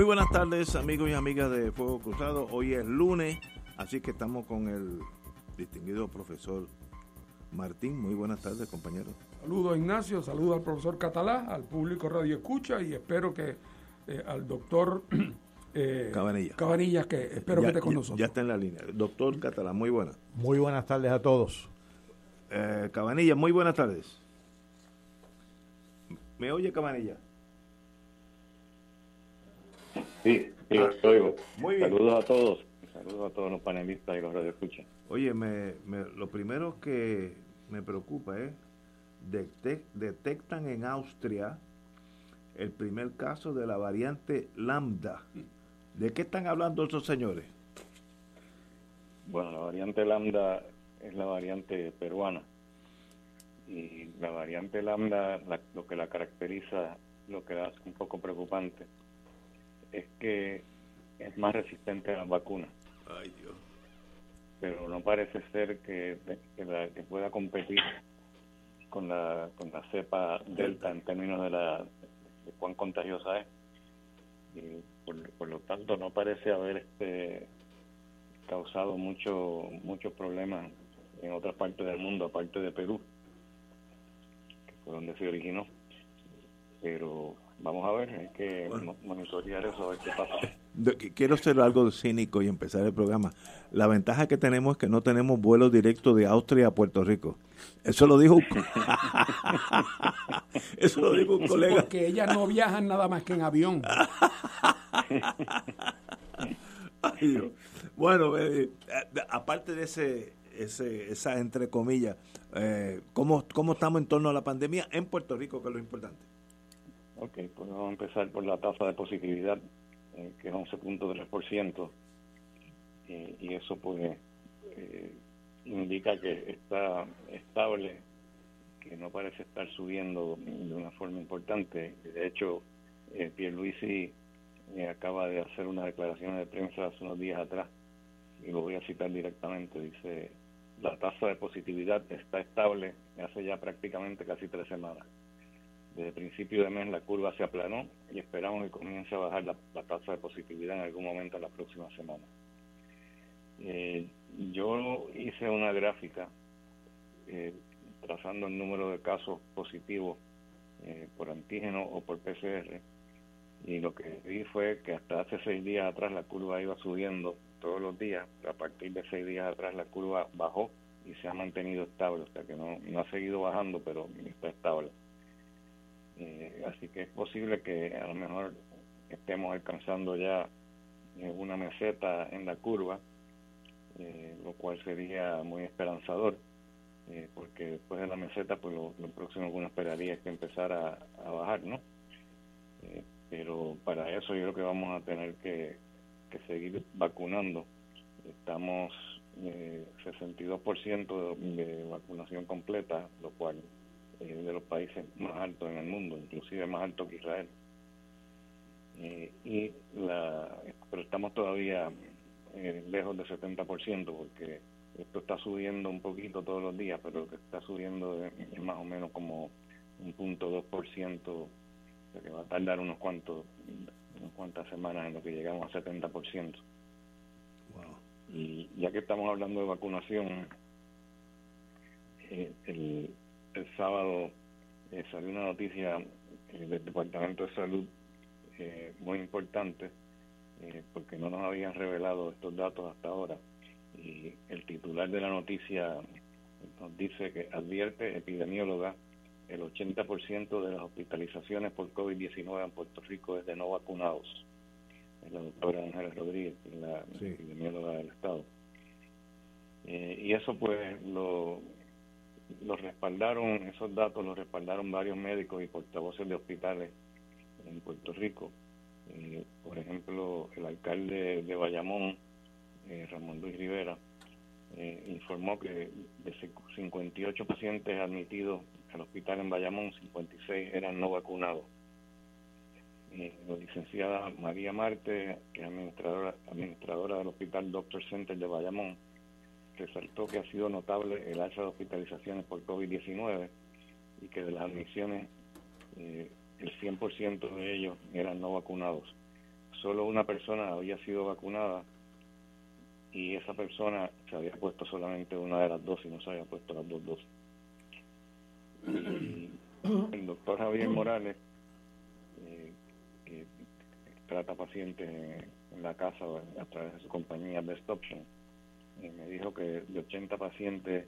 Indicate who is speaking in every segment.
Speaker 1: Muy buenas tardes amigos y amigas de Fuego Cruzado. Hoy es lunes, así que estamos con el distinguido profesor Martín. Muy buenas tardes compañero.
Speaker 2: Saludos Ignacio, saludos al profesor Catalá, al público Radio Escucha y espero que eh, al doctor
Speaker 1: eh, Cabanilla.
Speaker 2: Cabanilla, que espero que esté con nosotros.
Speaker 1: Ya está en la línea. Doctor Catalá, muy buenas.
Speaker 3: Muy buenas tardes a todos.
Speaker 1: Eh, Cabanilla, muy buenas tardes. ¿Me oye Cabanilla?
Speaker 4: Sí, sí, lo oigo.
Speaker 1: Muy bien.
Speaker 4: Saludos a todos. Saludos a todos los panelistas y los radioescuchas.
Speaker 1: Oye, me, me, lo primero que me preocupa es detec- detectan en Austria el primer caso de la variante lambda. ¿De qué están hablando estos señores?
Speaker 4: Bueno, la variante lambda es la variante peruana. Y la variante lambda, la- lo que la caracteriza, lo que la hace un poco preocupante, es que es más resistente a las vacunas.
Speaker 1: Ay, Dios.
Speaker 4: pero no parece ser que, que, la- que pueda competir con la, con la cepa delta en términos de, la, de cuán contagiosa es. Y por, por lo tanto, no parece haber este causado mucho muchos problemas en otras partes del mundo, aparte de Perú, que fue donde se originó. Pero vamos a ver, hay que
Speaker 1: Bueno.
Speaker 4: monitorear eso, a ver qué pasa.
Speaker 1: Quiero ser algo cínico y empezar el programa. La ventaja que tenemos es que no tenemos vuelo directo de Austria a Puerto Rico. Eso lo dijo un, co- Eso lo dijo un colega.
Speaker 2: Porque ellas no viajan nada más que en avión.
Speaker 1: Ay, Dios. Bueno, eh, eh, aparte de ese, ese, esa entre comillas, eh, ¿cómo, ¿cómo estamos en torno a la pandemia en Puerto Rico, que es lo importante?
Speaker 4: Ok, pues vamos a empezar por la tasa de positividad, eh, que es 11.3%, eh, y eso pues eh, indica que está estable, que no parece estar subiendo de una forma importante. De hecho, eh, Pierluisi eh, acaba de hacer una declaración de prensa hace unos días atrás, y lo voy a citar directamente, dice, la tasa de positividad está estable hace ya prácticamente casi tres semanas desde principio de mes la curva se aplanó y esperamos que comience a bajar la, tasa de positividad en algún momento en la próxima semana. Eh, yo hice una gráfica eh, trazando el número de casos positivos eh, por antígeno o por PCR y lo que vi fue que hasta hace seis días atrás la curva iba subiendo todos los días, a partir de seis días atrás la curva bajó y se ha mantenido estable, sea que no, no ha seguido bajando, pero está estable. Eh, así que es posible que a lo mejor estemos alcanzando ya eh, una meseta en la curva, eh, lo cual sería muy esperanzador, eh, porque después de la meseta, pues lo, próximo que uno esperaría es que empezara a, bajar, ¿no? Pero para eso yo creo que vamos a tener que, seguir vacunando. Estamos eh, 62% de, de vacunación completa, lo cual eh, de los países más altos en el mundo, inclusive más alto que Israel. Eh, y la, pero estamos todavía eh, lejos del 70% porque esto está subiendo un poquito todos los días, pero lo que está subiendo es, más o menos como un punto 2%, o sea que va a tardar unos cuantos unas cuantas semanas en lo que llegamos a 70%. Y ya que estamos hablando de vacunación, eh, el, el sábado eh, salió una noticia del Departamento de Salud muy importante, porque no nos habían revelado estos datos hasta ahora. Y el titular de la noticia nos dice que advierte epidemióloga el 80% de las hospitalizaciones por COVID-19 en Puerto Rico es de no vacunados. Es la doctora Ángela Rodríguez, la epidemióloga del Estado. Eh, y eso pues lo, lo respaldaron, esos datos los respaldaron varios médicos y portavoces de hospitales en Puerto Rico. Eh, por ejemplo, el alcalde de Bayamón, eh, Ramón Luis Rivera, informó que de 58 pacientes admitidos al hospital en Bayamón, 56 eran no vacunados. la licenciada María Marte, que es administradora, administradora del Hospital Doctor Center de Bayamón, resaltó que ha sido notable el alza de hospitalizaciones por COVID-19 y que de las admisiones eh, el 100% de ellos eran no vacunados. Solo una persona había sido vacunada y esa persona se había puesto solamente una de las dosis, no se había puesto las dos dosis. el doctor Javier Morales, eh, que trata pacientes en, la casa a través de su compañía Best Option, me dijo que de 80 pacientes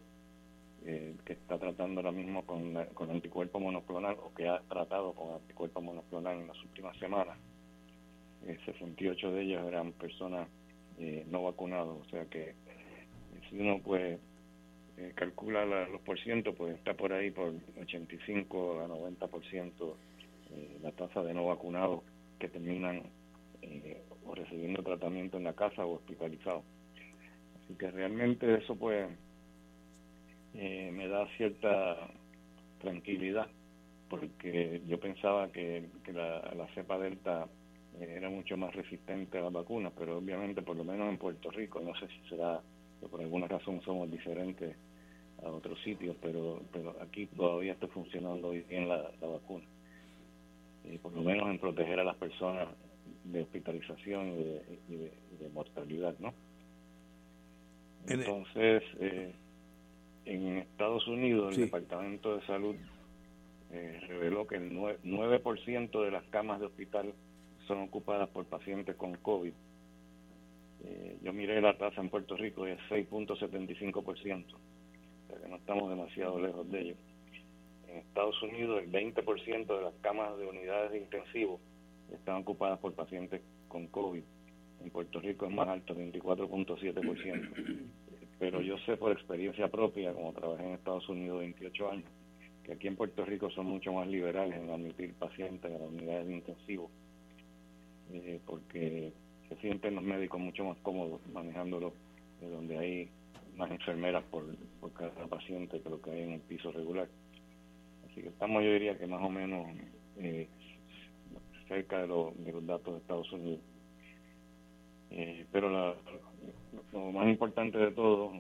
Speaker 4: eh, que está tratando ahora mismo con, con anticuerpo monoclonal o que ha tratado con anticuerpo monoclonal en las últimas semanas, 68 eh, de ellos eran personas eh, no vacunadas, o sea que si uno pues calcula los por ciento, pues está por ahí por 85 a 90% la tasa de no vacunados que terminan o recibiendo tratamiento en la casa o hospitalizados que realmente eso pues eh, me da cierta tranquilidad porque yo pensaba que, la, la, cepa delta eh, era mucho más resistente a las vacunas, pero obviamente por lo menos en Puerto Rico, no sé si será que por alguna razón somos diferentes a otros sitios, pero, pero aquí todavía está funcionando bien la, vacuna. Y por lo menos en proteger a las personas de hospitalización y de mortalidad, ¿no? Entonces, eh, en Estados Unidos, el Departamento de Salud eh, reveló que el 9%, de las camas de hospital son ocupadas por pacientes con COVID. Eh, yo miré la tasa en Puerto Rico y es 6.75%, o sea que no estamos demasiado lejos de ello. En Estados Unidos, el 20% de las camas de unidades de intensivo están ocupadas por pacientes con COVID en Puerto Rico es más alto, 24.7%. Pero yo sé por experiencia propia, como trabajé en Estados Unidos 28 años, que aquí en Puerto Rico son mucho más liberales en admitir pacientes a las unidades de eh, porque se sienten los médicos mucho más cómodos manejándolo de donde hay más enfermeras por, por cada paciente que lo que hay en el piso regular. Así que estamos, yo diría que más o menos eh, cerca de, de los datos de Estados Unidos. Eh, pero lo más importante de todo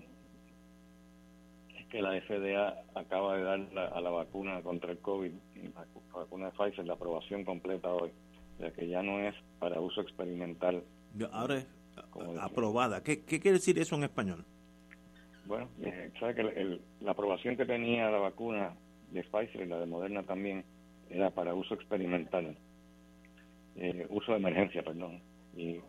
Speaker 4: es que la FDA acaba de dar a la vacuna contra el COVID, la, vacuna de Pfizer, la aprobación completa hoy, ya que ya no es para uso experimental.
Speaker 3: Ahora es aprobada. ¿Qué, quiere decir eso en español?
Speaker 4: Bueno, eh, sabe que la aprobación que tenía la vacuna de Pfizer y la de Moderna también era para uso experimental, eh, uso de emergencia, perdón. Y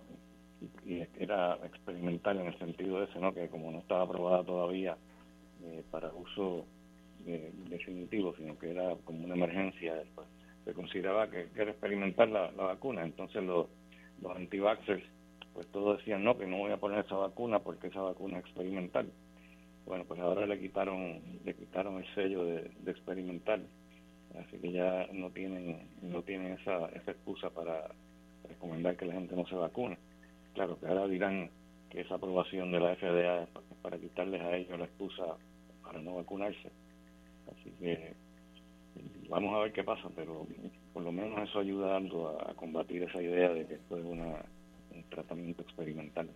Speaker 4: y era experimental en el sentido ese, ¿no? que como no estaba aprobada todavía eh, para uso eh, definitivo, sino que era como una emergencia, pues, se consideraba que, era experimentar la, vacuna. Entonces los, los anti pues todos decían, no, que no voy a poner esa vacuna porque esa vacuna es experimental. Bueno, pues ahora le quitaron le quitaron el sello de, de experimental, así que ya no tienen no tienen esa, esa excusa para recomendar que la gente no se vacune. Claro, que ahora dirán que esa aprobación de la FDA es para quitarles a ellos la excusa para no vacunarse. Así que vamos a ver qué pasa, pero por lo menos eso ayuda algo a, combatir esa idea de que esto es una, un tratamiento experimental.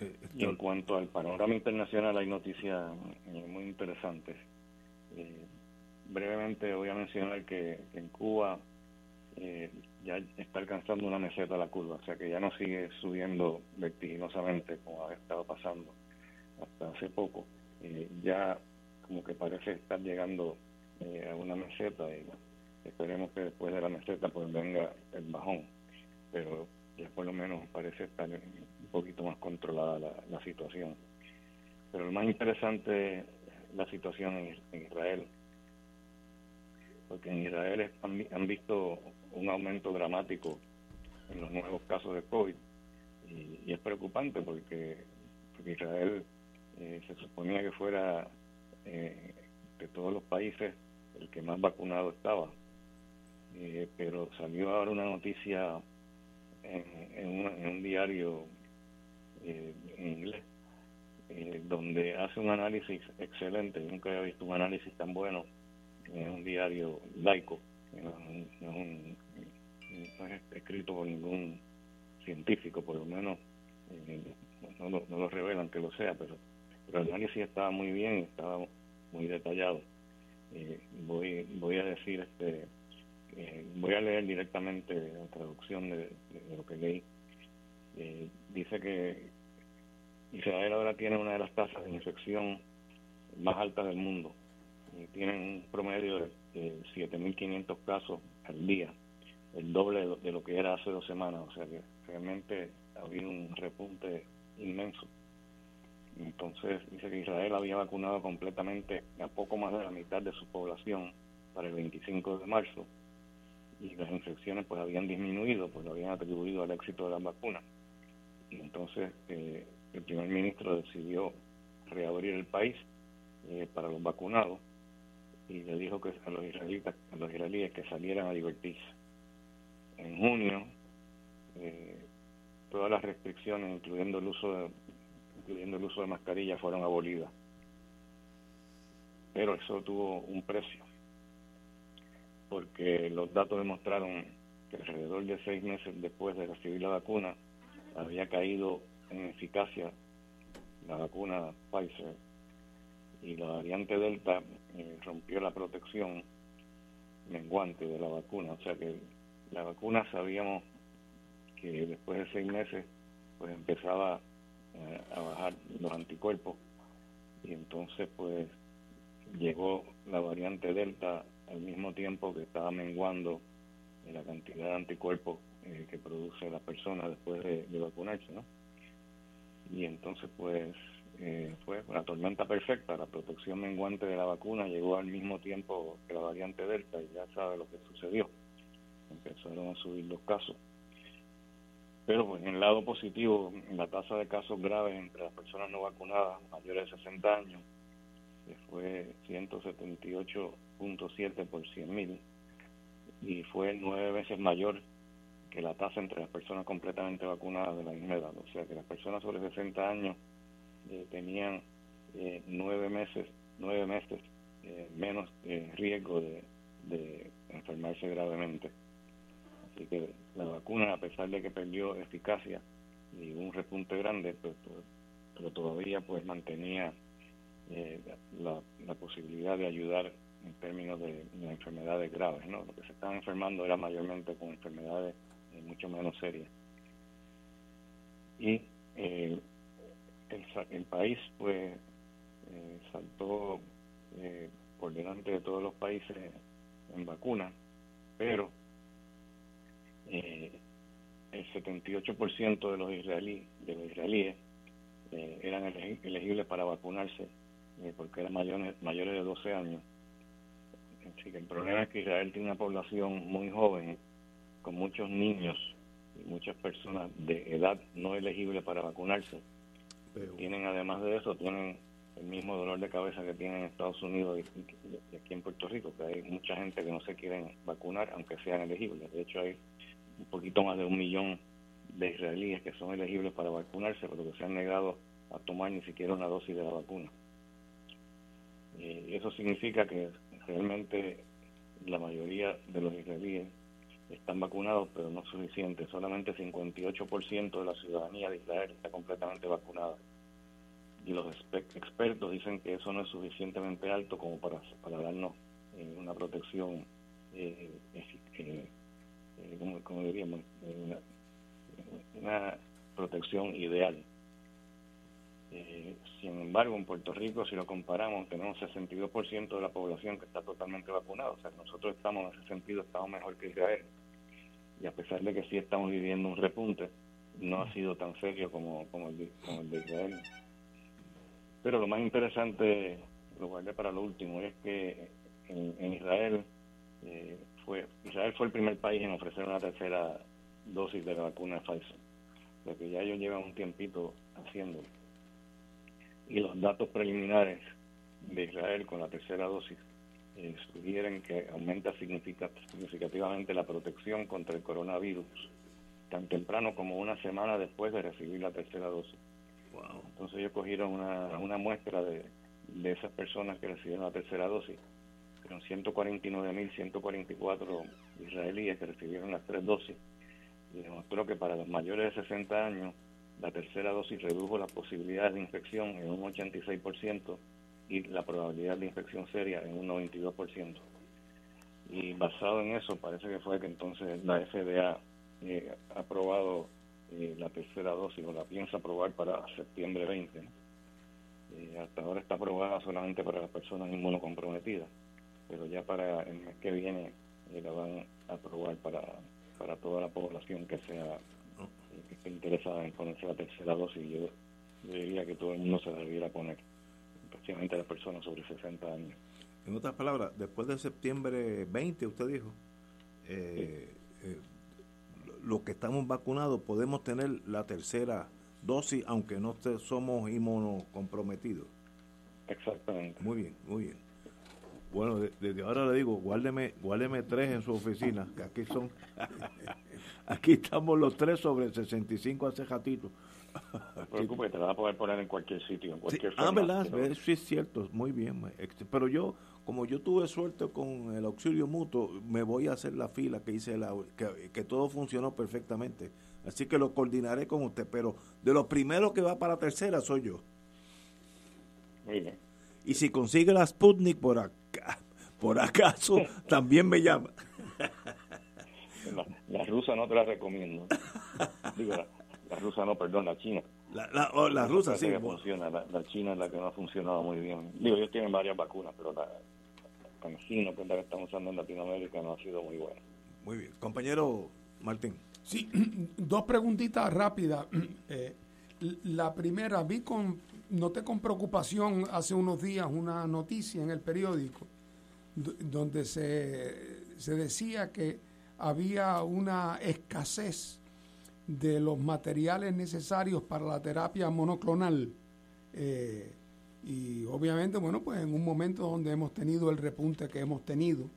Speaker 4: Eh, y en cuanto al panorama internacional, hay noticias eh, muy interesantes. Eh, brevemente voy a mencionar que en Cuba eh, ya está alcanzando una meseta la curva, o sea que ya no sigue subiendo vertiginosamente como ha estado pasando hasta hace poco. Eh, ya como que parece estar llegando a una meseta y esperemos que después de la meseta pues venga el bajón. Pero ya por lo menos parece estar un poquito más controlada la, situación. Pero lo más interesante es la situación en, Israel, porque en Israel han, visto un aumento dramático en los nuevos casos de COVID y, es preocupante porque, Israel eh, se suponía que fuera eh, de todos los países el que más vacunado estaba, eh, pero salió ahora una noticia en, un, diario eh, en inglés, donde hace un análisis excelente. Nunca había visto un análisis tan bueno en un diario laico, no, es escrito por ningún científico, por lo menos eh, no, no, lo revelan que lo sea, pero, pero el análisis estaba muy bien, estaba muy detallado. voy voy a decir este eh, voy a leer directamente la traducción de, lo que leí. Eh, dice que Israel ahora tiene una de las tasas de infección más altas del mundo. Tienen un promedio de, 7.500 casos al día, el doble de lo, que era hace dos semanas. O sea que realmente ha habido un repunte inmenso. Entonces dice que Israel había vacunado completamente a poco más de la mitad de su población para el 25 de marzo y las infecciones pues habían disminuido, pues lo habían atribuido al éxito de las vacunas. Y entonces eh, el primer ministro decidió reabrir el país eh, para los vacunados y le dijo que a los israelitas, a los israelíes que salieran a divertirse. En junio eh, todas las restricciones, incluyendo el uso de, incluyendo el uso de mascarillas, fueron abolidas. Pero eso tuvo un precio porque los datos demostraron que alrededor de seis meses después de recibir la vacuna había caído en eficacia la vacuna Pfizer y la variante Delta eh, rompió la protección menguante de la vacuna. O sea que la vacuna sabíamos que después de seis meses pues empezaba eh, a bajar los anticuerpos y entonces pues llegó la variante Delta al mismo tiempo que estaba menguando la cantidad de anticuerpos eh, que produce la persona después de, vacunarse, ¿no? Y entonces, pues, eh, fue una tormenta perfecta. La protección menguante de la vacuna llegó al mismo tiempo que la variante Delta y ya sabe lo que sucedió. Empezaron a subir los casos. Pero pues, en el lado positivo, la tasa de casos graves entre las personas no vacunadas mayores de 60 años fue 178.7 por 100 mil y fue nueve veces mayor que la tasa entre las personas completamente vacunadas de la misma edad. O sea que las personas sobre 60 años eh, tenían eh, nueve meses, nueve meses eh, menos riesgo de, de enfermarse gravemente. Así que la vacuna, a pesar de que perdió eficacia y un repunte grande, pues, pues, pero todavía pues mantenía eh, la, posibilidad de ayudar en términos de, enfermedades graves. ¿no? Lo que se están enfermando era mayormente con enfermedades eh, mucho menos serias. Y eh, el, país pues saltó por delante de todos los países en vacunas, pero el 78% de los israelíes, de los israelíes eran elegibles para vacunarse eh, porque eran mayores, mayores de 12 años. Así que el problema es que Israel tiene una población muy joven, con muchos niños y muchas personas de edad no elegible para vacunarse. Tienen, además de eso, tienen el mismo dolor de cabeza que tienen en Estados Unidos y, aquí en Puerto Rico, que hay mucha gente que no se quieren vacunar, aunque sean elegibles. De hecho, hay un poquito más de un millón de israelíes que son elegibles para vacunarse, pero que se han negado a tomar ni siquiera una dosis de la vacuna. Eh, eso significa que realmente la mayoría de los israelíes están vacunados, pero no suficiente. Solamente 58% de la ciudadanía de Israel está completamente vacunada. Y los expertos dicen que eso no es suficientemente alto como para, para darnos eh, una protección, eh, eh como, diríamos, una, una protección ideal. Eh, sin embargo, en Puerto Rico, si lo comparamos, tenemos 62% de la población que está totalmente vacunada. O sea, nosotros estamos en ese sentido, estamos mejor que Israel. Y a pesar de que sí estamos viviendo un repunte, no ha sido tan serio como, como, el, como el de Israel. Pero lo más interesante, lo guardé para lo último, es que en, Israel eh, fue Israel fue el primer país en ofrecer una tercera dosis de la vacuna Pfizer, porque ya ellos llevan un tiempito haciéndolo. Y los datos preliminares de Israel con la tercera dosis eh, sugieren que aumenta significativamente la protección contra el coronavirus tan temprano como una semana después de recibir la tercera dosis. Entonces ellos cogieron una, una muestra de, de esas personas que recibieron la tercera dosis. Fueron 149.144 israelíes que recibieron las tres dosis demostró que para los mayores de 60 años la tercera dosis redujo las posibilidades de infección en un 86% y la probabilidad de infección seria en un 92%. Y basado en eso, parece que fue que entonces la FDA eh, ha aprobado eh, la tercera dosis o la piensa aprobar para septiembre 20. Eh, hasta ahora está aprobada solamente para las personas inmunocomprometidas, pero ya para el mes que viene la van a aprobar para, para toda la población que sea que esté interesada en ponerse la tercera dosis. Yo, yo diría que todo el mundo se debiera poner, especialmente las personas sobre 60 años.
Speaker 1: En otras palabras, después de septiembre 20, usted dijo, eh, los que estamos vacunados podemos tener la tercera dosis, aunque no somos inmunocomprometidos.
Speaker 4: Exactamente.
Speaker 1: Muy bien, muy bien. Bueno, desde ahora le digo, guárdeme, guárdeme tres en su oficina, que aquí son, aquí estamos los tres sobre 65 hace ratito.
Speaker 4: No te preocupes, te vas a poder poner en cualquier sitio, en cualquier
Speaker 1: Ah, verdad, sí es cierto, muy bien. Pero yo, como yo tuve suerte con el auxilio mutuo, me voy a hacer la fila que hice, la, que, todo funcionó perfectamente. Así que lo coordinaré con usted, pero de los primeros que va para la tercera soy yo.
Speaker 4: Muy bien.
Speaker 1: Y si consigue la Sputnik por acá, por acaso, también me llama.
Speaker 4: La, rusa no te la recomiendo. Digo, la, rusa no, perdón, la china.
Speaker 1: La, la, oh, rusa sí.
Speaker 4: funciona, la, china es la que no ha funcionado muy bien. Digo, ellos tienen varias vacunas, pero la, cancino, que es la que estamos usando en Latinoamérica, no ha sido muy buena.
Speaker 1: Muy bien. Compañero Martín.
Speaker 2: Sí, dos preguntitas rápidas. Eh, la primera, vi con, noté con preocupación hace unos días una noticia en el periódico donde se, se decía que había una escasez de los materiales necesarios para la terapia monoclonal. Eh, y obviamente, bueno, pues en un momento donde hemos tenido el repunte que hemos tenido,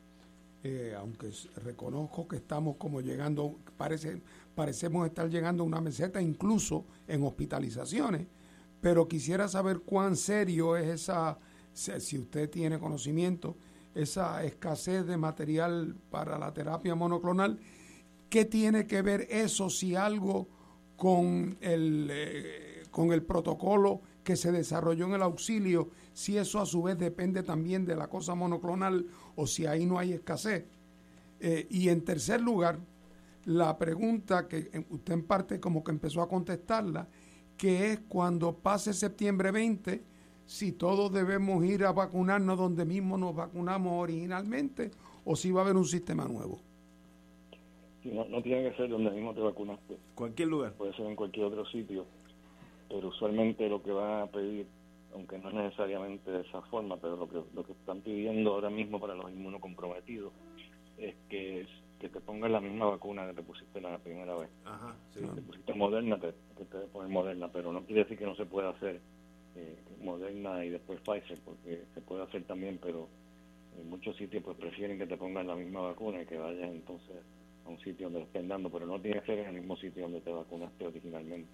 Speaker 2: eh, aunque reconozco que estamos como llegando, parece, parecemos estar llegando a una meseta incluso en hospitalizaciones, pero quisiera saber cuán serio es esa, si usted tiene conocimiento, esa escasez de material para la terapia monoclonal, ¿qué tiene que ver eso si algo con el, eh, con el protocolo que se desarrolló en el auxilio, si eso a su vez depende también de la cosa monoclonal o si ahí no hay escasez. Eh, y en tercer lugar, la pregunta que usted en parte como que empezó a contestarla, que es cuando pase septiembre 20, si todos debemos ir a vacunarnos donde mismo nos vacunamos originalmente o si va a haber un sistema nuevo.
Speaker 4: no, no tiene que ser donde mismo te vacunaste.
Speaker 1: Cualquier lugar.
Speaker 4: Puede ser en cualquier otro sitio pero usualmente lo que van a pedir, aunque no es necesariamente de esa forma, pero lo que, lo que están pidiendo ahora mismo para los inmunocomprometidos es que, que te pongas la misma vacuna que te pusiste la primera vez.
Speaker 1: Ajá,
Speaker 4: Si te pusiste Moderna, te, te debes poner Moderna, pero no quiere decir que no se pueda hacer eh, Moderna y después Pfizer, porque se puede hacer también, pero en muchos sitios pues prefieren que te pongan la misma vacuna y que vayas entonces a un sitio donde lo estén dando, pero no tiene que ser en el mismo sitio donde te vacunaste originalmente.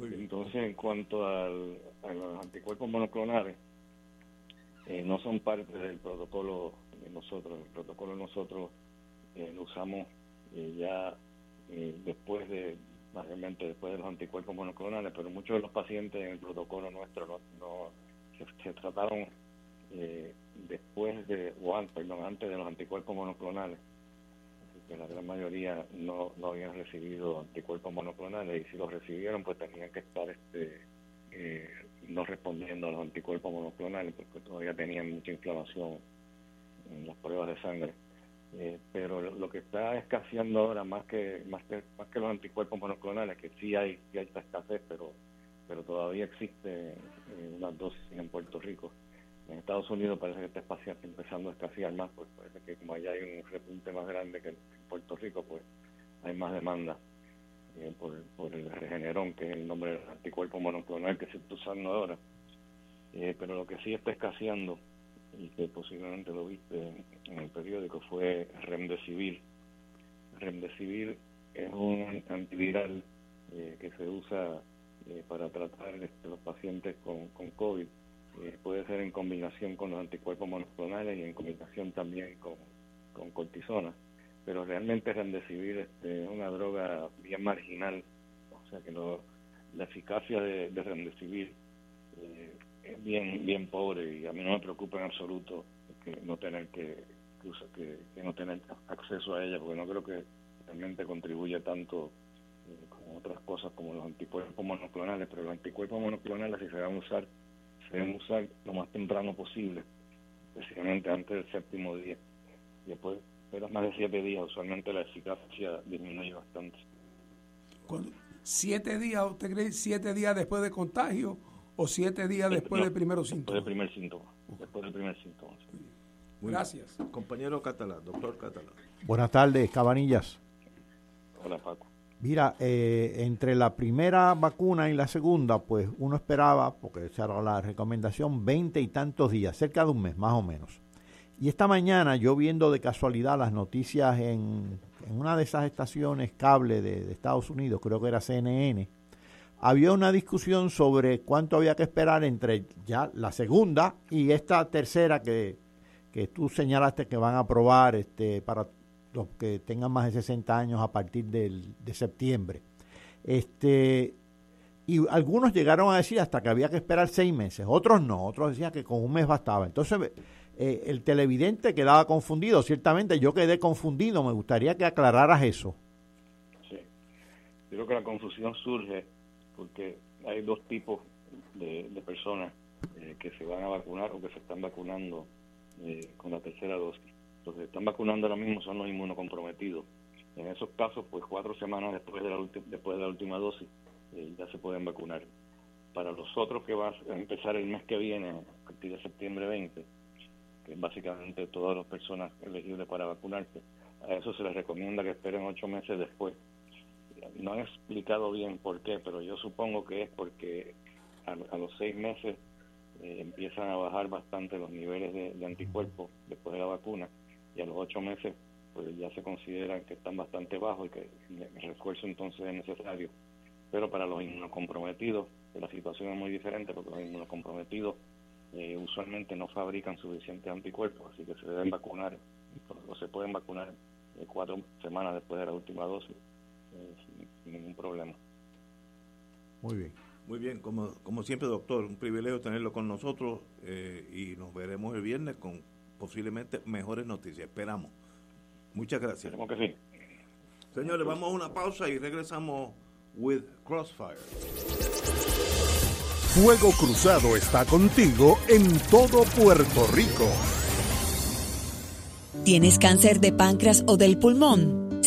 Speaker 4: Entonces, en cuanto al, a los anticuerpos monoclonales, eh, no son parte del protocolo de nosotros. El protocolo de nosotros eh, lo usamos eh, ya después de, realmente después de los anticuerpos monoclonales, pero muchos de los pacientes en el protocolo nuestro no, se, trataron después de, o antes, perdón, antes de los anticuerpos monoclonales que la gran mayoría no, no habían recibido anticuerpos monoclonales y si los recibieron pues tenían que estar este eh, no respondiendo a los anticuerpos monoclonales porque todavía tenían mucha inflamación en las pruebas de sangre. Eh, pero lo que está escaseando ahora más que más que más que los anticuerpos monoclonales que sí hay sí hay esta escasez pero pero todavía existe eh, una dosis en Puerto Rico. En Estados Unidos parece que está empezando a escasear más pues parece que como allá hay un repunte más grande que en Puerto Rico pues hay más demanda. Eh, por, por el regenerón que es el nombre del anticuerpo monoclonal que se está usando ahora. Pero lo que sí está escaseando y que posiblemente lo viste en el periódico fue Remdesivir. Remdesivir es un antiviral eh, que se usa eh, para tratar este, los pacientes con, con COVID. Eh, puede ser en combinación con los anticuerpos monoclonales y en combinación también con, con cortisona. Pero realmente Remdesivir este, es una droga bien marginal, o sea que la eficacia de, de Remdesivir bien bien pobre y a mí no me preocupa en absoluto que no tener que, que, no tener acceso a ella porque no creo que realmente contribuya tanto eh, como otras cosas como los anticuerpos monoclonales pero los anticuerpos monoclonales si se van a usar se deben usar lo más temprano posible especialmente antes del séptimo día. Después de más de siete días usualmente la eficacia disminuye bastante.
Speaker 2: Siete días usted cree siete días después de contagio o siete días después del primer
Speaker 4: síntoma. Después del primer síntoma. Después del primer síntoma.
Speaker 2: Gracias.
Speaker 1: Compañero Catalán, doctor Catalán.
Speaker 5: Buenas tardes, Cabanillas.
Speaker 4: Hola, Paco.
Speaker 5: Mira, eh, entre la primera vacuna y la segunda, pues uno esperaba, porque esa era la recomendación, veinte y tantos días, cerca de un mes, más o menos. Y esta mañana, yo viendo de casualidad las noticias en, una de esas estaciones cable de Estados Unidos, creo que era CNN, había una discusión sobre cuánto había que esperar entre ya la segunda y esta tercera que, que tú señalaste que van a aprobar este, para los que tengan más de 60 años a partir del, de septiembre. Este, y algunos llegaron a decir hasta que había que esperar seis meses, otros no, otros decían que con un mes bastaba. Entonces eh, el televidente quedaba confundido, ciertamente yo quedé confundido, me gustaría que aclararas eso.
Speaker 4: Sí, creo que la confusión surge porque hay dos tipos de, personas eh, que se van a vacunar o que se están vacunando eh, con la tercera dosis. Los que están vacunando ahora mismo son los inmunocomprometidos. En esos casos, pues cuatro semanas después de la, después de la última dosis eh, ya se pueden vacunar. Para los otros que va a empezar el mes que viene, a partir de septiembre 20, que es básicamente todas las personas elegibles para vacunarse, a eso se les recomienda que esperen ocho meses después no han explicado bien por qué, pero yo supongo que es porque a, los seis meses eh, empiezan a bajar bastante los niveles de, anticuerpos después de la vacuna y a los ocho meses pues ya se consideran que están bastante bajos y que el refuerzo entonces es necesario. Pero para los inmunocomprometidos la situación es muy diferente porque los inmunocomprometidos eh, usualmente no fabrican suficientes anticuerpos, así que se deben vacunar o se pueden vacunar eh, cuatro semanas después de la última dosis sin, ningún problema.
Speaker 5: Muy bien.
Speaker 1: Muy bien, como, como siempre, doctor, un privilegio tenerlo con nosotros eh, y nos veremos el viernes con posiblemente mejores noticias. Esperamos. Muchas gracias.
Speaker 4: Que sí.
Speaker 1: Señores, vamos a una pausa y regresamos with Crossfire.
Speaker 6: Fuego Cruzado está contigo en todo Puerto Rico.
Speaker 7: ¿Tienes cáncer de páncreas o del pulmón?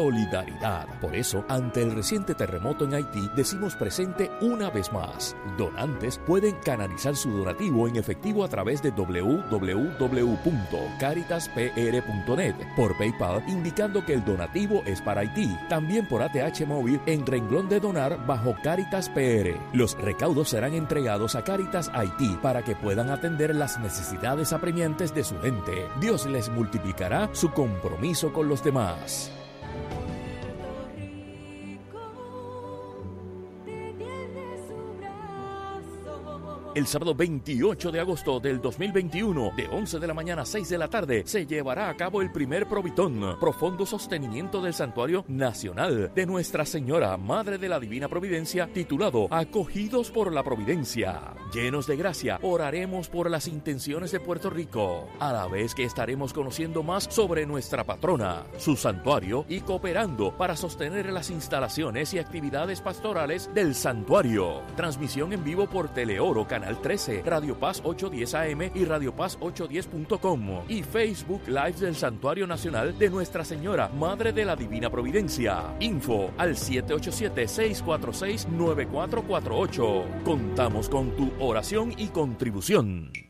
Speaker 8: solidaridad. Por eso, ante el reciente terremoto en Haití, decimos presente una vez más. Donantes pueden canalizar su donativo en efectivo a través de www.caritaspr.net, por PayPal indicando que el donativo es para Haití, también por ATH móvil en renglón de donar bajo Caritas PR. Los recaudos serán entregados a Caritas Haití para que puedan atender las necesidades apremiantes de su gente. Dios les multiplicará su compromiso con los demás. El sábado 28 de agosto del 2021, de 11 de la mañana a 6 de la tarde, se llevará a cabo el primer Provitón, profundo sostenimiento del Santuario Nacional de Nuestra Señora, Madre de la Divina Providencia, titulado Acogidos por la Providencia. Llenos de gracia, oraremos por las intenciones de Puerto Rico, a la vez que estaremos conociendo más sobre nuestra patrona, su santuario y cooperando para sostener las instalaciones y actividades pastorales del santuario. Transmisión en vivo por Teleoro, Canal 13, Radio Paz 810 AM y Radio Paz 810.com y Facebook Live del Santuario Nacional de Nuestra Señora, Madre de la Divina Providencia. Info al 787-646-9448. Contamos con tu oración y contribución.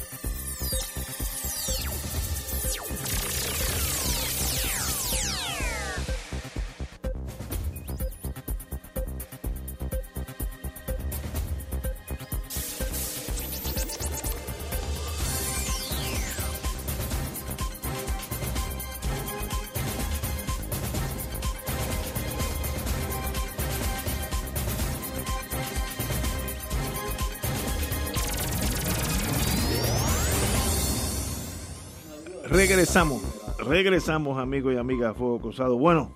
Speaker 1: Regresamos, regresamos amigos y amigas Fuego Cruzado. Bueno,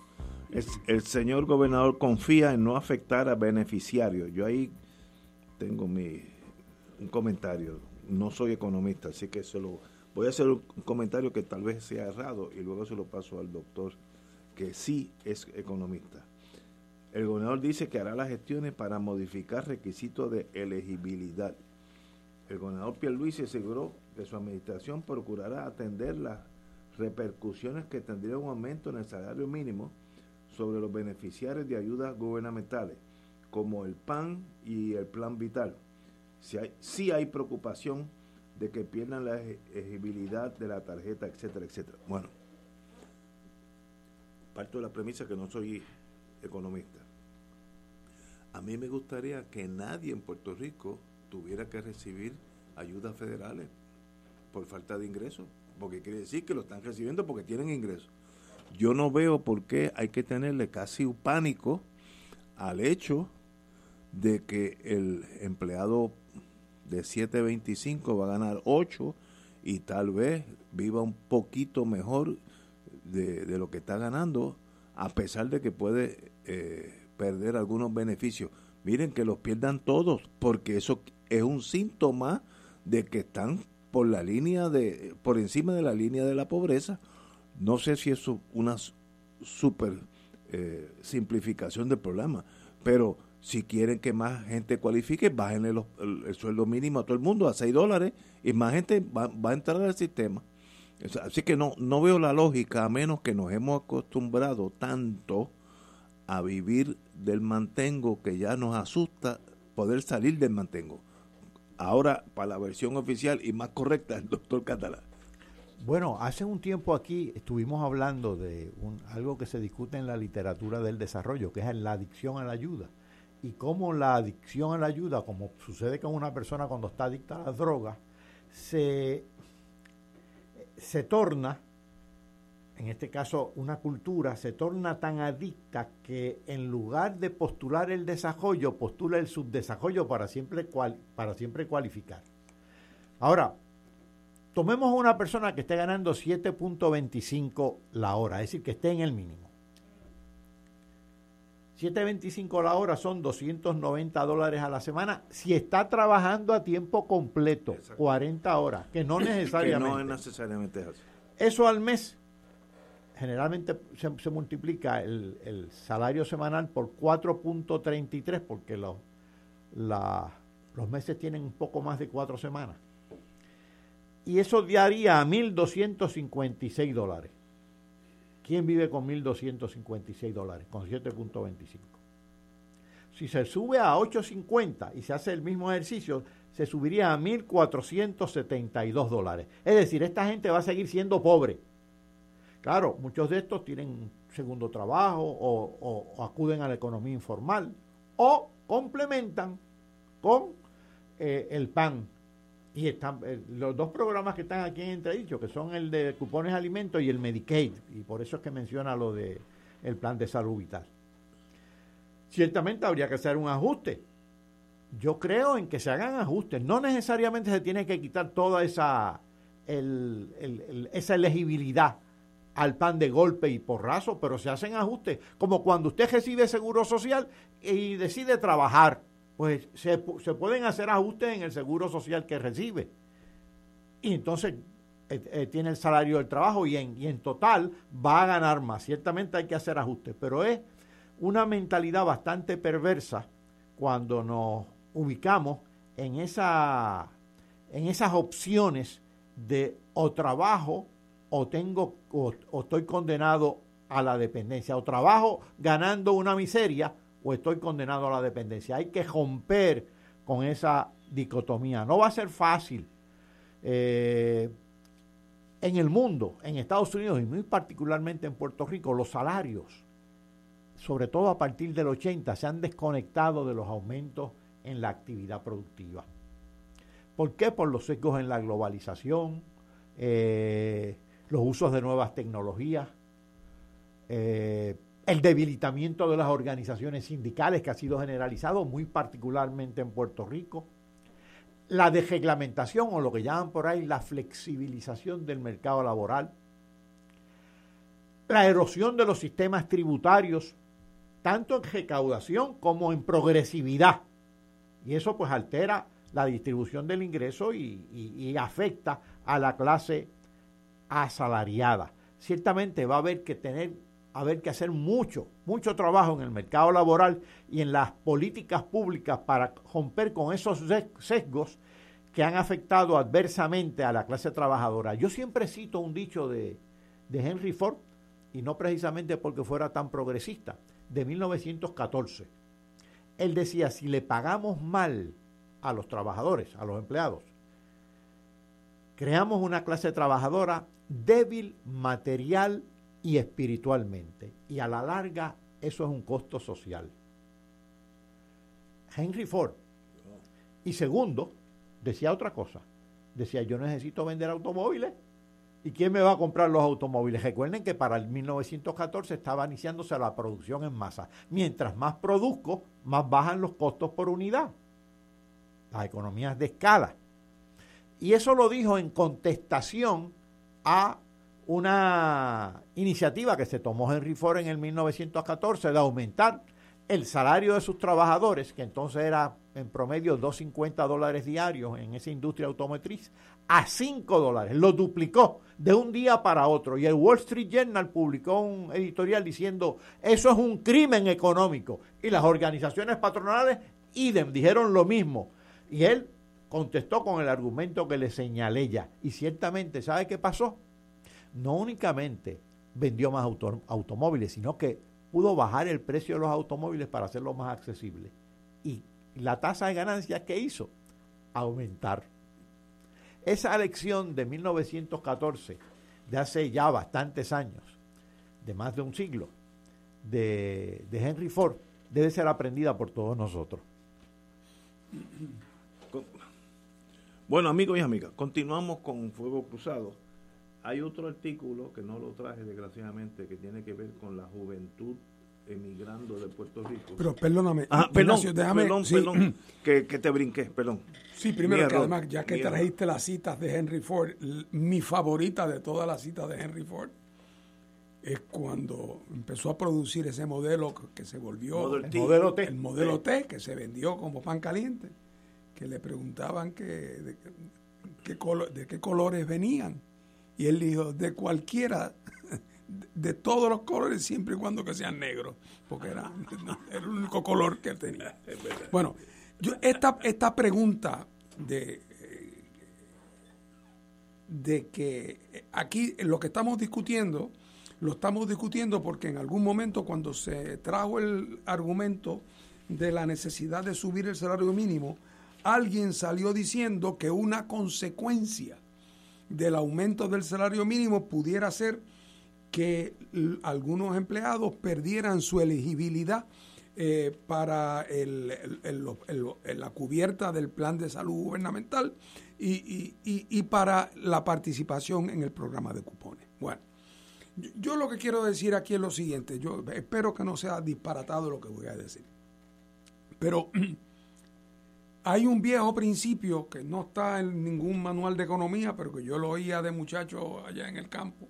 Speaker 1: el señor gobernador confía en no afectar a beneficiarios. Yo ahí tengo mi un comentario. No soy economista, así que voy a hacer un comentario que tal vez sea errado y luego se lo paso al doctor que sí es economista. El gobernador dice que hará las gestiones para modificar requisitos de elegibilidad. El gobernador Pierluisi aseguró que su administración procurará atender las repercusiones que tendría un aumento en el salario mínimo sobre los beneficiarios de ayudas gubernamentales, como el PAN y el Plan Vital. Si hay, sí hay preocupación de que pierdan la elegibilidad de la tarjeta, etcétera, etcétera. Bueno, parto de la premisa que no soy economista. A mí me gustaría que nadie en Puerto Rico tuviera que recibir ayudas federales por falta de ingresos, porque quiere decir que lo están recibiendo porque tienen ingresos. Yo no veo por qué hay que tenerle casi un pánico al hecho de que el empleado de 7.25 va a ganar 8 y tal vez viva un poquito mejor de, lo que está ganando, a pesar de que puede eh, perder algunos beneficios. Miren que los pierdan todos, porque eso es un síntoma de que están por la línea de, por encima de la línea de la pobreza. No sé si es una super eh, simplificación del problema, pero si quieren que más gente cualifique, bájenle el, sueldo mínimo a todo el mundo a 6 dólares y más gente va, a entrar al sistema. Así que no, no veo la lógica, a menos que nos hemos acostumbrado tanto a vivir del mantengo que ya nos asusta poder salir del mantengo. Ahora, para la versión oficial y más correcta, el doctor Catalán.
Speaker 5: Bueno, hace un tiempo aquí estuvimos hablando de un, algo que se discute en la literatura del desarrollo, que es la adicción a la ayuda. Y cómo la adicción a la ayuda, como sucede con una persona cuando está adicta a las drogas, se, se torna, en este caso una cultura, se torna tan adicta que en lugar de postular el desarrollo, postula el subdesarrollo para siempre, para siempre cualificar. Ahora, Tomemos una persona que esté ganando 7.25 la hora, es decir, que esté en el mínimo. 7.25 la hora son 290 dólares a la semana si está trabajando a tiempo completo, 40 horas, que no necesariamente.
Speaker 1: no es necesariamente eso.
Speaker 5: Eso al mes, generalmente se, multiplica el, salario semanal por 4.33 porque los, los meses tienen un poco más de cuatro semanas y eso daría a 1.256 dólares. ¿Quién vive con 1.256 dólares? Con 7.25. Si se sube a 8.50 y se hace el mismo ejercicio, se subiría a 1.472 dólares. Es decir, esta gente va a seguir siendo pobre. Claro, muchos de estos tienen segundo trabajo o, acuden a la economía informal o complementan con eh, el PAN y están eh, los dos programas que están aquí en entredicho, que son el de cupones alimentos y el Medicaid, y por eso es que menciona lo de plan de salud vital. Ciertamente habría que hacer un ajuste. Yo creo en que se hagan ajustes. No necesariamente se tiene que quitar toda esa, esa elegibilidad al pan de golpe y porrazo, pero se hacen ajustes. Como cuando usted recibe seguro social y decide trabajar pues se, pueden hacer ajustes en el seguro social que recibe. Y entonces eh, eh, tiene el salario del trabajo y en, y en total va a ganar más. Ciertamente hay que hacer ajustes, pero es una mentalidad bastante perversa cuando nos ubicamos en, esa, en esas opciones de o trabajo o tengo o estoy condenado a la dependencia o trabajo ganando una miseria o estoy condenado a la dependencia. Hay que romper con esa dicotomía. No va a ser fácil. Eh, en el mundo, en Estados Unidos y muy particularmente en Puerto Rico, los salarios, sobre todo a partir del 80, se han desconectado de los aumentos en la actividad productiva. ¿Por qué? Por los sesgos en la globalización, eh, los usos de nuevas tecnologías, eh, el debilitamiento de las organizaciones sindicales que ha sido generalizado muy particularmente en Puerto Rico, la desreglamentación o lo que llaman por ahí la flexibilización del mercado laboral, la erosión de los sistemas tributarios, tanto en recaudación como en progresividad. Y eso pues altera la distribución del ingreso y, y afecta a la clase asalariada. Ciertamente va a haber que tener haber que hacer mucho, mucho trabajo en el mercado laboral y en las políticas públicas para romper con esos sesgos que han afectado adversamente a la clase trabajadora. Yo siempre cito un dicho de, de Henry Ford, y no precisamente porque fuera tan progresista, de 1914. Él decía, si le pagamos mal a los trabajadores, a los empleados, creamos una clase trabajadora débil material y espiritualmente. Y a la larga eso es un costo social. Henry Ford. Y segundo, decía otra cosa. Decía, yo necesito vender automóviles. ¿Y quién me va a comprar los automóviles? Recuerden que para el 1914 estaba iniciándose la producción en masa. Mientras más produzco, más bajan los costos por unidad. Las economías de escala. Y eso lo dijo en contestación a una iniciativa que se tomó Henry Ford en el 1914 de aumentar el salario de sus trabajadores, que entonces era en promedio 250 dólares diarios en esa industria automotriz, a 5 dólares. Lo duplicó de un día para otro. Y el Wall Street Journal publicó un editorial diciendo, eso es un crimen económico. Y las organizaciones patronales, idem, dijeron lo mismo. Y él contestó con el argumento que le señalé ya. Y ciertamente, ¿sabe qué pasó? no únicamente vendió más automóviles, sino que pudo bajar el precio de los automóviles para hacerlo más accesible. Y la tasa de ganancias que hizo, aumentar. Esa elección de 1914, de hace ya bastantes años, de más de un siglo, de, de Henry Ford, debe ser aprendida por todos nosotros.
Speaker 1: Bueno, amigos y amigas, continuamos con Fuego Cruzado. Hay otro artículo que no lo traje desgraciadamente que tiene que ver con la juventud emigrando de Puerto Rico.
Speaker 2: Pero perdóname,
Speaker 1: ah, perdón, déjame, perdón, perdón, que, te brinqué, perdón.
Speaker 2: Sí, primero que además, ya que trajiste las citas de Henry Ford, mi favorita de todas las citas de Henry Ford es cuando empezó a producir ese modelo que se volvió
Speaker 5: el modelo T,
Speaker 2: el modelo T que se vendió como pan caliente, que le preguntaban que, de, qué de qué colores venían y él dijo de cualquiera de todos los colores siempre y cuando que sean negros, porque era, el único color que tenía. Bueno, yo, esta, esta pregunta de, de que aquí lo que estamos discutiendo, lo estamos discutiendo porque en algún momento cuando se trajo el argumento de la necesidad de subir el salario mínimo, alguien salió diciendo que una consecuencia del aumento del salario mínimo pudiera ser que algunos empleados perdieran su elegibilidad eh, para la cubierta del plan de salud gubernamental y, para la participación en el programa de cupones. Bueno, yo, lo que quiero decir aquí es lo siguiente, yo espero que no sea disparatado lo que voy a decir, pero hay un viejo principio que no está en ningún manual de economía, pero que yo lo oía de muchachos allá en el campo,